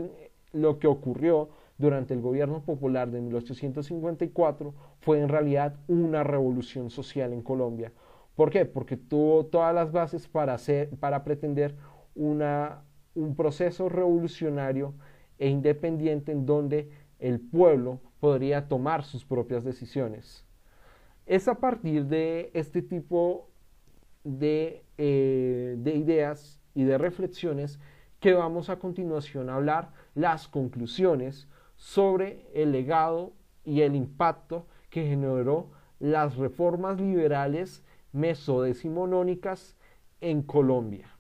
lo que ocurrió durante el gobierno popular de 1854 fue en realidad una revolución social en Colombia, ¿Por qué? Porque tuvo todas las bases para, hacer, para pretender una, un proceso revolucionario e independiente en donde el pueblo podría tomar sus propias decisiones. Es a partir de este tipo de, eh, de ideas y de reflexiones que vamos a continuación a hablar las conclusiones sobre el legado y el impacto que generó las reformas liberales mesodecimonónicas en Colombia.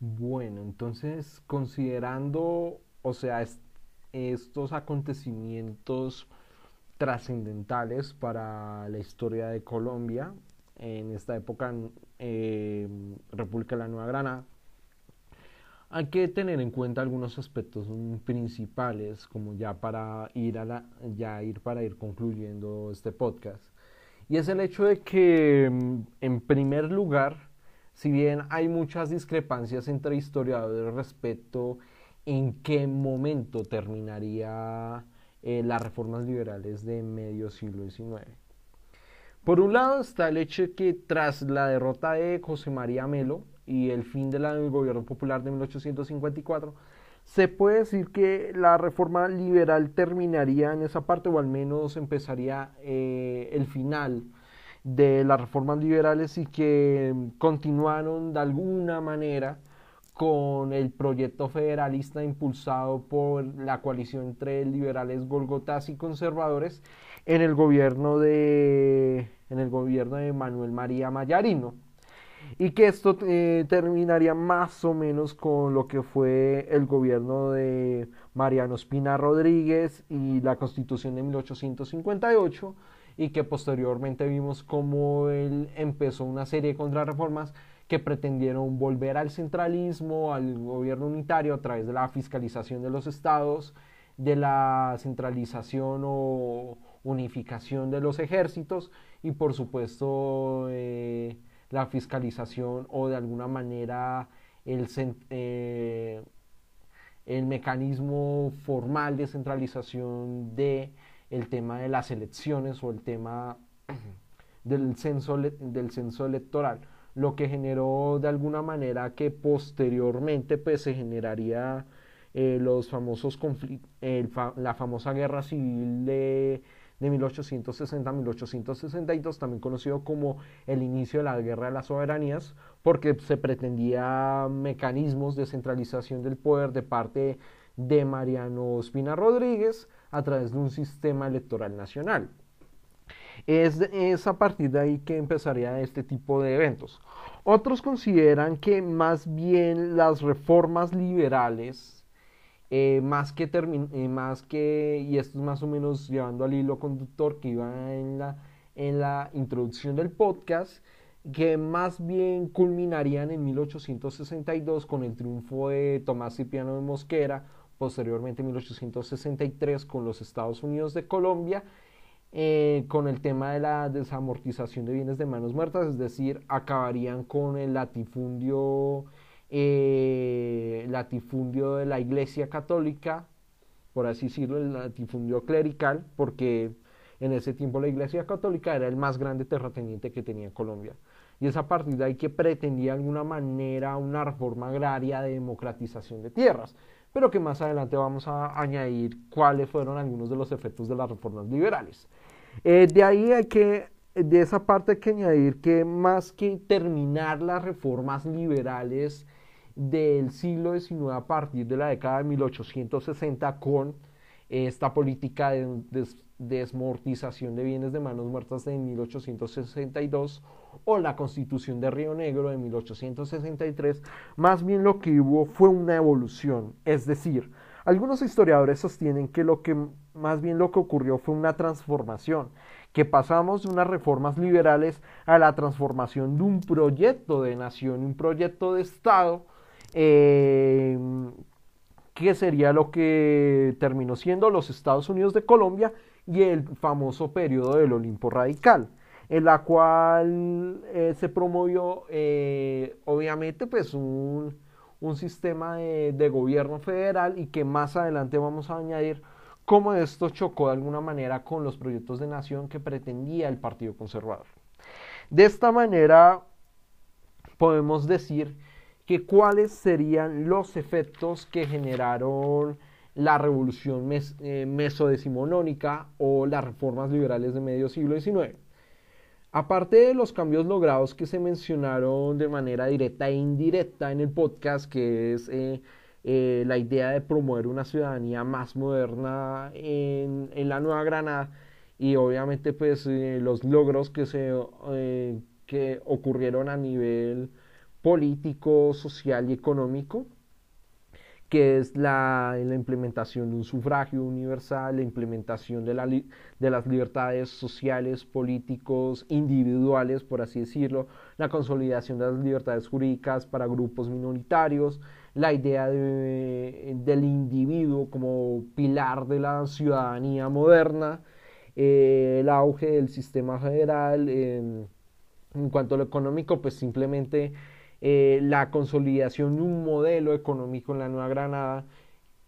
Bueno, entonces considerando, o sea, estos acontecimientos trascendentales para la historia de Colombia en esta época eh, República de la Nueva Granada, hay que tener en cuenta algunos aspectos principales como ya para ir a la, ya ir para ir concluyendo este podcast. Y es el hecho de que en primer lugar si bien hay muchas discrepancias entre historiadores respecto en qué momento terminaría eh, las reformas liberales de medio siglo XIX. Por un lado está el hecho de que tras la derrota de José María Melo y el fin del gobierno popular de 1854, se puede decir que la reforma liberal terminaría en esa parte o al menos empezaría eh, el final de las reformas liberales y que continuaron de alguna manera con el proyecto federalista impulsado por la coalición entre liberales golgotas y conservadores en el gobierno de en el gobierno de Manuel María Mayarino. Y que esto eh, terminaría más o menos con lo que fue el gobierno de Mariano Espina Rodríguez y la constitución de 1858 y que posteriormente vimos cómo él empezó una serie de contrarreformas que pretendieron volver al centralismo, al gobierno unitario a través de la fiscalización de los estados, de la centralización o unificación de los ejércitos y por supuesto eh, la fiscalización o de alguna manera el, eh, el mecanismo formal de centralización de el tema de las elecciones o el tema del censo, del censo electoral, lo que generó de alguna manera que posteriormente pues, se generaría eh, los famosos la famosa guerra civil de, de 1860-1862, también conocido como el inicio de la guerra de las soberanías, porque se pretendía mecanismos de centralización del poder de parte de Mariano Espina Rodríguez, a través de un sistema electoral nacional. Es, es, a partir de ahí que empezaría este tipo de eventos. Otros consideran que más bien las reformas liberales, eh, más, que eh, más que, y esto es más o menos llevando al hilo conductor que iba en la, en la introducción del podcast, que más bien culminarían en 1862 con el triunfo de Tomás Cipriano de Mosquera, posteriormente en 1863 con los Estados Unidos de Colombia, eh, con el tema de la desamortización de bienes de manos muertas, es decir, acabarían con el latifundio, eh, latifundio de la Iglesia Católica, por así decirlo, el latifundio clerical, porque en ese tiempo la Iglesia Católica era el más grande terrateniente que tenía Colombia. Y es a partir de ahí que pretendía de alguna manera una reforma agraria de democratización de tierras pero que más adelante vamos a añadir cuáles fueron algunos de los efectos de las reformas liberales. Eh, de ahí hay que, de esa parte hay que añadir que más que terminar las reformas liberales del siglo XIX a partir de la década de 1860 con esta política de, de desmortización de bienes de manos muertas de 1862 o la constitución de Río Negro de 1863, más bien lo que hubo fue una evolución, es decir, algunos historiadores sostienen que lo que más bien lo que ocurrió fue una transformación, que pasamos de unas reformas liberales a la transformación de un proyecto de nación, un proyecto de Estado, eh, que sería lo que terminó siendo los Estados Unidos de Colombia y el famoso periodo del Olimpo Radical, en la cual eh, se promovió eh, obviamente pues un, sistema de, gobierno federal y que más adelante vamos a añadir cómo esto chocó de alguna manera con los proyectos de nación que pretendía el Partido Conservador. De esta manera podemos decir que cuáles serían los efectos que generaron la revolución mesodecimonónica o las reformas liberales de medio siglo XIX. Aparte de los cambios logrados que se mencionaron de manera directa e indirecta en el podcast, que es eh, eh, la idea de promover una ciudadanía más moderna en, en la Nueva Granada y obviamente pues eh, los logros que se que ocurrieron a nivel político, social y económico que es la, implementación de un sufragio universal, la implementación de, la, de, las libertades sociales, políticos, individuales, por así decirlo, la consolidación de las libertades jurídicas para grupos minoritarios, la idea de, del individuo como pilar de la ciudadanía moderna, eh, el auge del sistema federal. en cuanto a lo económico, pues simplemente eh, la consolidación de un modelo económico en la Nueva Granada,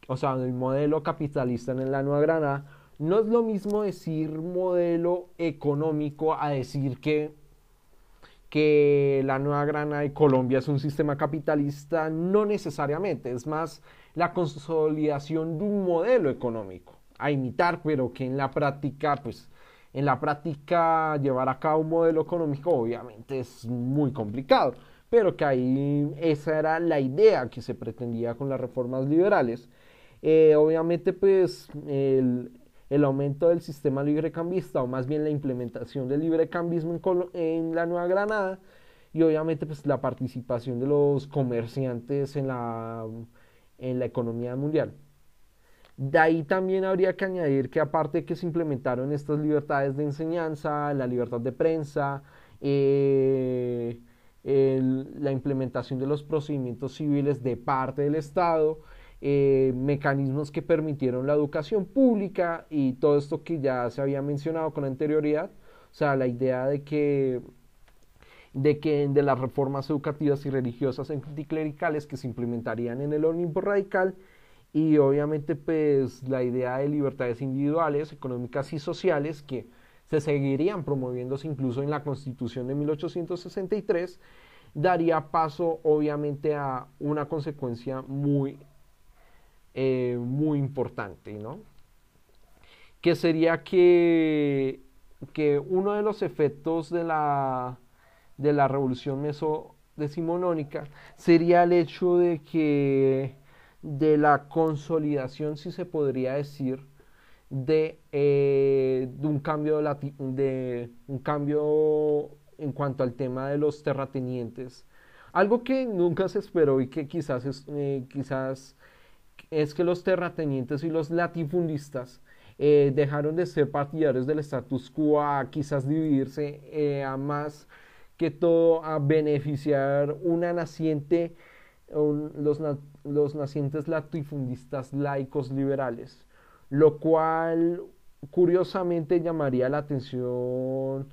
o sea, el modelo capitalista en la Nueva Granada, no es lo mismo decir modelo económico a decir que, que la Nueva Granada y Colombia es un sistema capitalista, no necesariamente, es más la consolidación de un modelo económico a imitar, pero que en la práctica, pues, en la práctica llevar a cabo un modelo económico obviamente es muy complicado pero que ahí esa era la idea que se pretendía con las reformas liberales. Eh, obviamente, pues el, el, aumento del sistema librecambista, o más bien la implementación del librecambismo en, en la Nueva Granada, y obviamente pues la participación de los comerciantes en la, en la economía mundial. De ahí también habría que añadir que aparte de que se implementaron estas libertades de enseñanza, la libertad de prensa, eh, la implementación de los procedimientos civiles de parte del Estado, eh, mecanismos que permitieron la educación pública y todo esto que ya se había mencionado con anterioridad, o sea, la idea de que de que de las reformas educativas y religiosas anticlericales que se implementarían en el Olimpo radical y obviamente pues la idea de libertades individuales, económicas y sociales que se seguirían promoviéndose incluso en la Constitución de 1863, daría paso obviamente a una consecuencia muy, eh, muy importante, ¿no? Que sería que, que uno de los efectos de la, de la revolución mesodecimonónica sería el hecho de que de la consolidación, si se podría decir, de, eh, de, un cambio de, un cambio en cuanto al tema de los terratenientes. Algo que nunca se esperó y que quizás es, eh, quizás es que los terratenientes y los latifundistas eh, dejaron de ser partidarios del status quo a quizás dividirse a más que todo a beneficiar una naciente, los, los nacientes latifundistas laicos liberales lo cual curiosamente llamaría la atención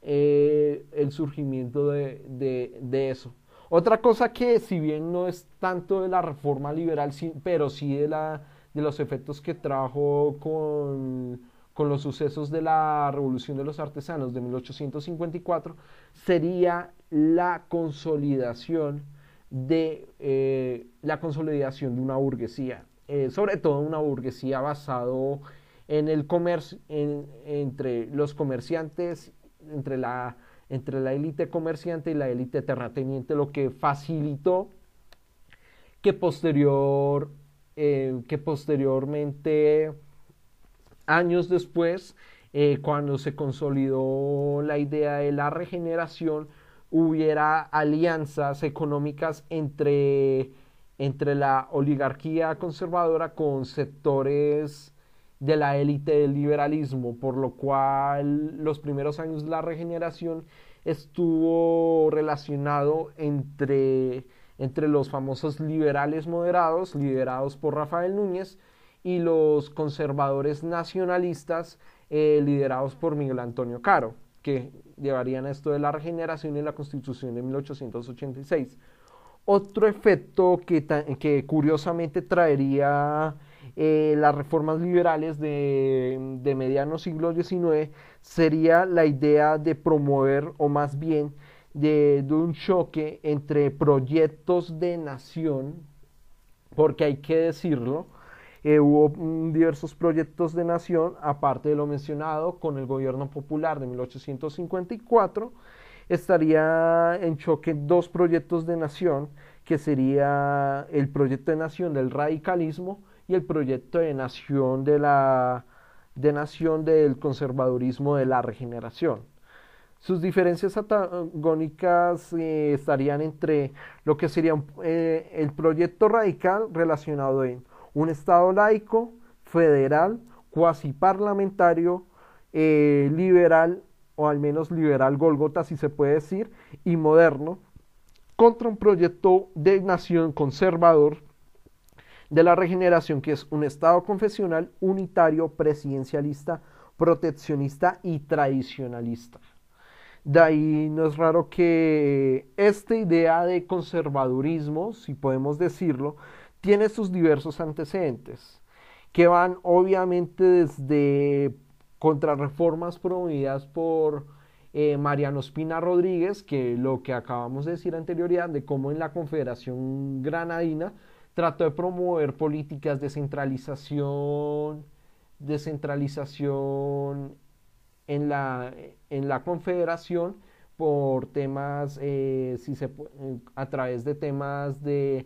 eh, el surgimiento de, eso. Otra cosa que si bien no es tanto de la reforma liberal, pero sí de, la, de los efectos que trajo con, los sucesos de la Revolución de los Artesanos de 1854, sería la consolidación de, eh, la consolidación de una burguesía. Eh, sobre todo una burguesía basado en el comercio, entre los comerciantes, entre la entre la élite comerciante y la élite terrateniente, lo que facilitó que posterior eh, que posteriormente años después eh, cuando se consolidó la idea de la regeneración hubiera alianzas económicas entre entre la oligarquía conservadora con sectores de la élite del liberalismo, por lo cual los primeros años de la regeneración estuvo relacionado entre, entre los famosos liberales moderados, liderados por Rafael Núñez, y los conservadores nacionalistas, eh, liderados por Miguel Antonio Caro, que llevarían esto de la regeneración y la constitución de 1886. Otro efecto que, que curiosamente traería eh, las reformas liberales de, de mediano siglo XIX sería la idea de promover, o más bien de, un choque entre proyectos de nación, porque hay que decirlo, eh, hubo diversos proyectos de nación, aparte de lo mencionado, con el gobierno popular de 1854, estaría en choque dos proyectos de nación, que sería el proyecto de nación del radicalismo y el proyecto de nación de la de nación del conservadurismo de la regeneración. Sus diferencias antagónicas eh, estarían entre lo que sería eh, el proyecto radical relacionado en un Estado laico, federal, cuasi parlamentario, eh, liberal, o al menos liberal Golgota, si se puede decir, y moderno, contra un proyecto de nación conservador de la regeneración, que es un Estado confesional unitario, presidencialista, proteccionista y tradicionalista. De ahí no es raro que esta idea de conservadurismo, si podemos decirlo, tiene sus diversos antecedentes, que van obviamente desde contrarreformas promovidas por eh, Mariano Espina Rodríguez, que lo que acabamos de decir anterioridad, de cómo en la Confederación Granadina trató de promover políticas de centralización, descentralización en la, en la Confederación por temas, eh, si se, eh, a través de temas de,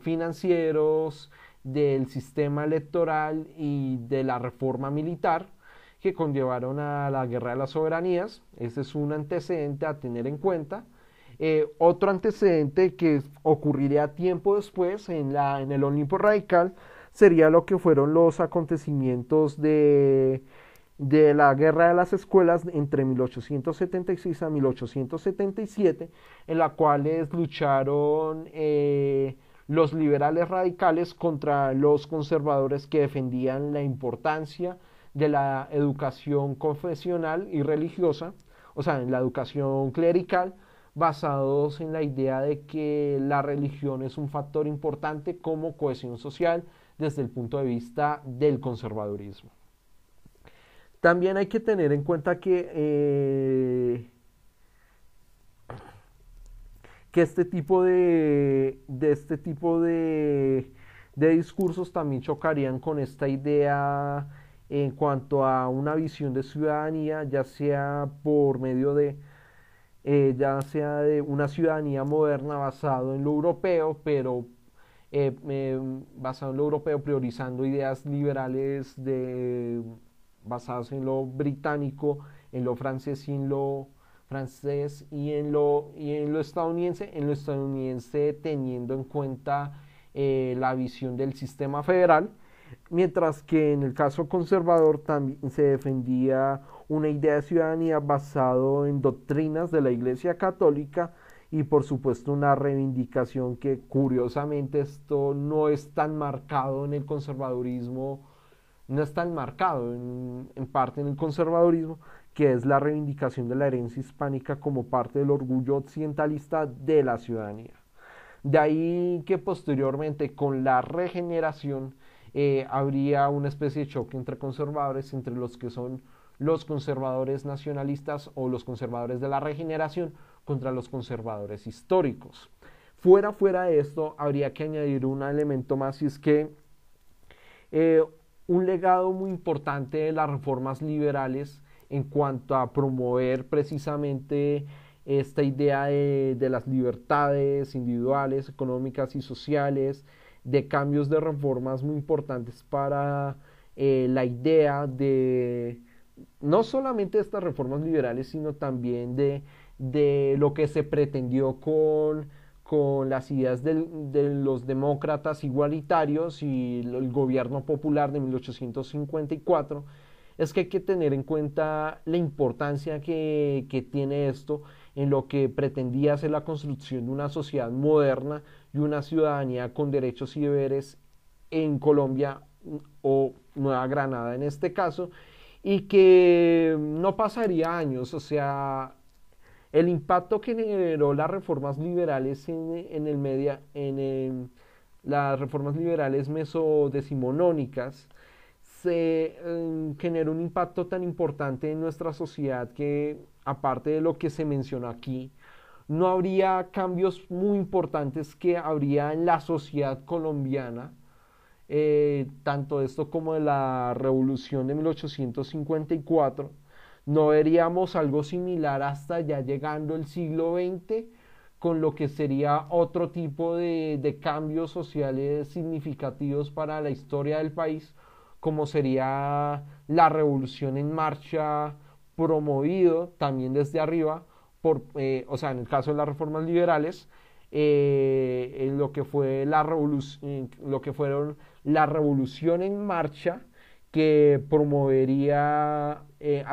financieros, del sistema electoral y de la reforma militar que conllevaron a la guerra de las soberanías. Ese es un antecedente a tener en cuenta. Eh, otro antecedente que ocurriría tiempo después en, la, en el Olimpo Radical sería lo que fueron los acontecimientos de de la Guerra de las Escuelas entre 1876 a 1877, en la cuales lucharon eh, los liberales radicales contra los conservadores que defendían la importancia de la educación confesional y religiosa, o sea, en la educación clerical, basados en la idea de que la religión es un factor importante como cohesión social desde el punto de vista del conservadurismo. También hay que tener en cuenta que, eh, que este tipo de, de este tipo de, de, discursos también chocarían con esta idea en cuanto a una visión de ciudadanía, ya sea por medio de, eh, ya sea de una ciudadanía moderna basado en lo europeo, pero eh, basado en lo europeo priorizando ideas liberales de basados en lo británico, en lo francés y en lo francés y en lo, y en lo estadounidense, en lo estadounidense teniendo en cuenta eh, la visión del sistema federal, mientras que en el caso conservador también se defendía una idea de ciudadanía basado en doctrinas de la Iglesia Católica y por supuesto una reivindicación que curiosamente esto no es tan marcado en el conservadurismo no está enmarcado en, en parte en el conservadurismo, que es la reivindicación de la herencia hispánica como parte del orgullo occidentalista de la ciudadanía. De ahí que posteriormente con la regeneración eh, habría una especie de choque entre conservadores, entre los que son los conservadores nacionalistas o los conservadores de la regeneración contra los conservadores históricos. Fuera, fuera de esto, habría que añadir un elemento más y es que eh, un legado muy importante de las reformas liberales en cuanto a promover precisamente esta idea de, las libertades individuales, económicas y sociales, de cambios de reformas muy importantes para eh, la idea de no solamente estas reformas liberales, sino también de, de lo que se pretendió con con las ideas de los demócratas igualitarios y el gobierno popular de 1854, es que hay que tener en cuenta la importancia que, que tiene esto en lo que pretendía ser la construcción de una sociedad moderna y una ciudadanía con derechos y deberes en Colombia o Nueva Granada en este caso, y que no pasaría años, o sea, el impacto que generó las reformas liberales en, el media, en las reformas liberales mesodecimonónicas se em, generó un impacto tan importante en nuestra sociedad que, aparte de lo que se mencionó aquí, no habría cambios muy importantes que habría en la sociedad colombiana eh, tanto esto como de la revolución de 1854, no veríamos algo similar hasta ya llegando el siglo XX con lo que sería otro tipo de, de cambios sociales significativos para la historia del país, como sería la revolución en marcha promovido también desde arriba, eh, o sea, en el caso de las reformas liberales, eh, lo que fue la revolución, lo que fueron la revolución en marcha que promovería eh,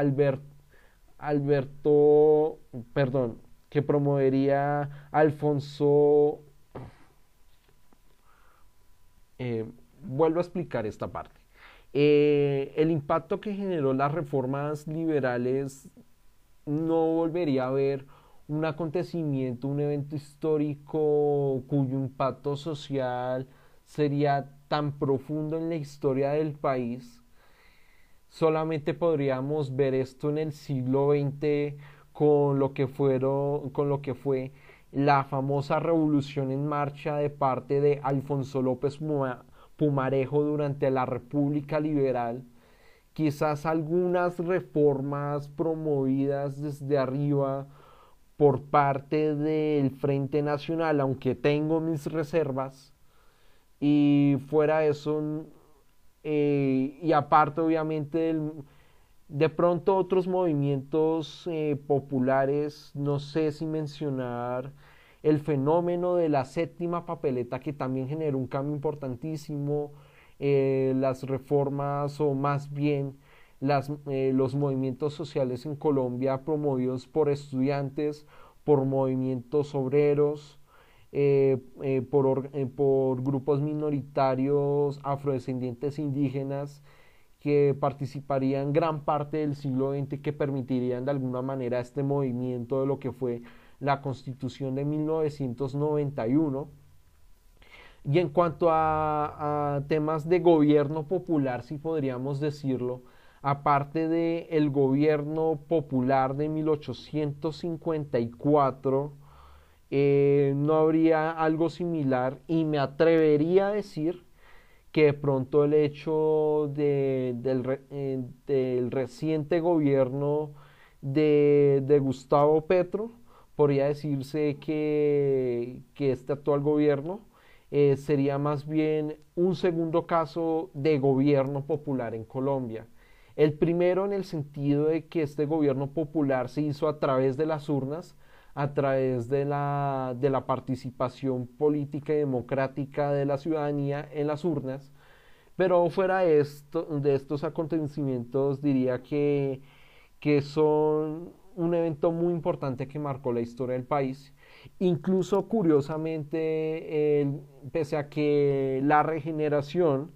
Alberto, perdón, que promovería Alfonso. vuelvo a explicar esta parte. El impacto que generó las reformas liberales no volvería a ver un acontecimiento, un evento histórico cuyo impacto social sería tan profundo en la historia del país. Solamente podríamos ver esto en el siglo XX con lo que fueron, con lo que fue la famosa revolución en marcha de parte de Alfonso López Pumarejo durante la República Liberal, quizás algunas reformas promovidas desde arriba por parte del Frente Nacional, aunque tengo mis reservas, y fuera eso, eh, y aparte obviamente de pronto otros movimientos eh, populares, no sé si mencionar el fenómeno de la séptima papeleta que también generó un cambio importantísimo, eh, las reformas o más bien las, eh, los movimientos sociales en Colombia promovidos por estudiantes, por movimientos obreros, eh, por, por grupos minoritarios afrodescendientes indígenas que participarían gran parte del siglo XX que permitirían de alguna manera este movimiento de lo que fue la Constitución de 1991. Y en cuanto a, temas de gobierno popular, si podríamos decirlo, aparte del el gobierno popular de 1854, eh, no habría algo similar y me atrevería a decir que de pronto el hecho eh, del, reciente gobierno de, de Gustavo Petro podría decirse que, este actual gobierno eh, sería más bien un segundo caso de gobierno popular en Colombia. El primero en el sentido de que este gobierno popular se hizo a través de las urnas, a través de la, de la participación política y democrática de la ciudadanía en las urnas, pero fuera esto, de estos acontecimientos diría que, que son un evento muy importante que marcó la historia del país. Incluso curiosamente, pese a que la regeneración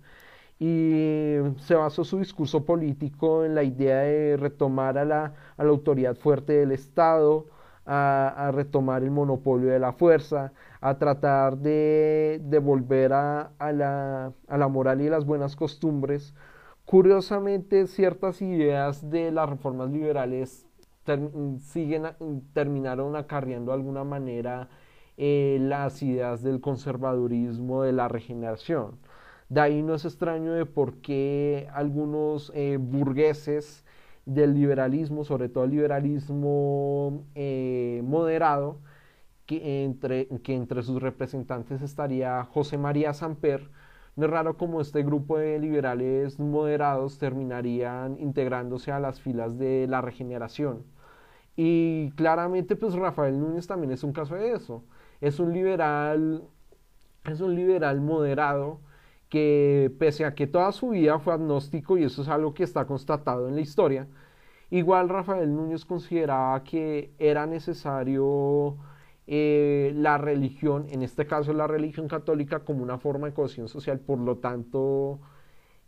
y se basó su discurso político en la idea de retomar a la, autoridad fuerte del Estado, a, retomar el monopolio de la fuerza, a tratar de, volver a, la, a la moral y las buenas costumbres. Curiosamente, ciertas ideas de las reformas liberales siguen, terminaron acarreando de alguna manera eh, las ideas del conservadurismo, de la regeneración. De ahí no es extraño de por qué algunos eh, burgueses del liberalismo, sobre todo el liberalismo eh, moderado, que entre, que entre sus representantes estaría José María Samper, no es raro como este grupo de liberales moderados terminarían integrándose a las filas de la regeneración. Y claramente, pues Rafael Núñez también es un caso de eso. Es un liberal, es un liberal moderado que pese a que toda su vida fue agnóstico, y eso es algo que está constatado en la historia, igual Rafael Núñez consideraba que era necesario eh, la religión, en este caso la religión católica, como una forma de cohesión social, por lo tanto,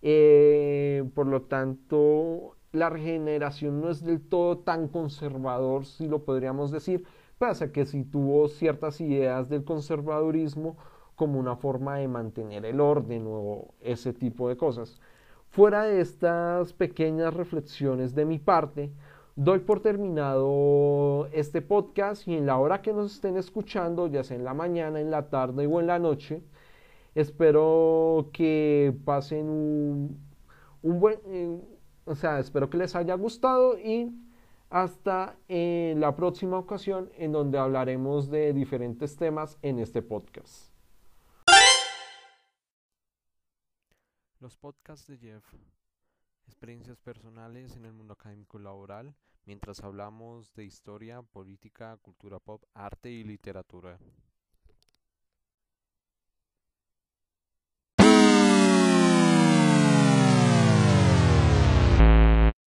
eh, por lo tanto, la regeneración no es del todo tan conservador, si lo podríamos decir, pasa que si tuvo ciertas ideas del conservadurismo como una forma de mantener el orden o ese tipo de cosas. Fuera de estas pequeñas reflexiones de mi parte, doy por terminado este podcast y en la hora que nos estén escuchando, ya sea en la mañana, en la tarde o en la noche, Espero que pasen un, un buen, eh, o sea, espero que les haya gustado y hasta en la próxima ocasión en donde hablaremos de diferentes temas en este podcast. Los podcasts de Jeff, experiencias personales en el mundo académico laboral, mientras hablamos de historia, política, cultura pop, arte y literatura.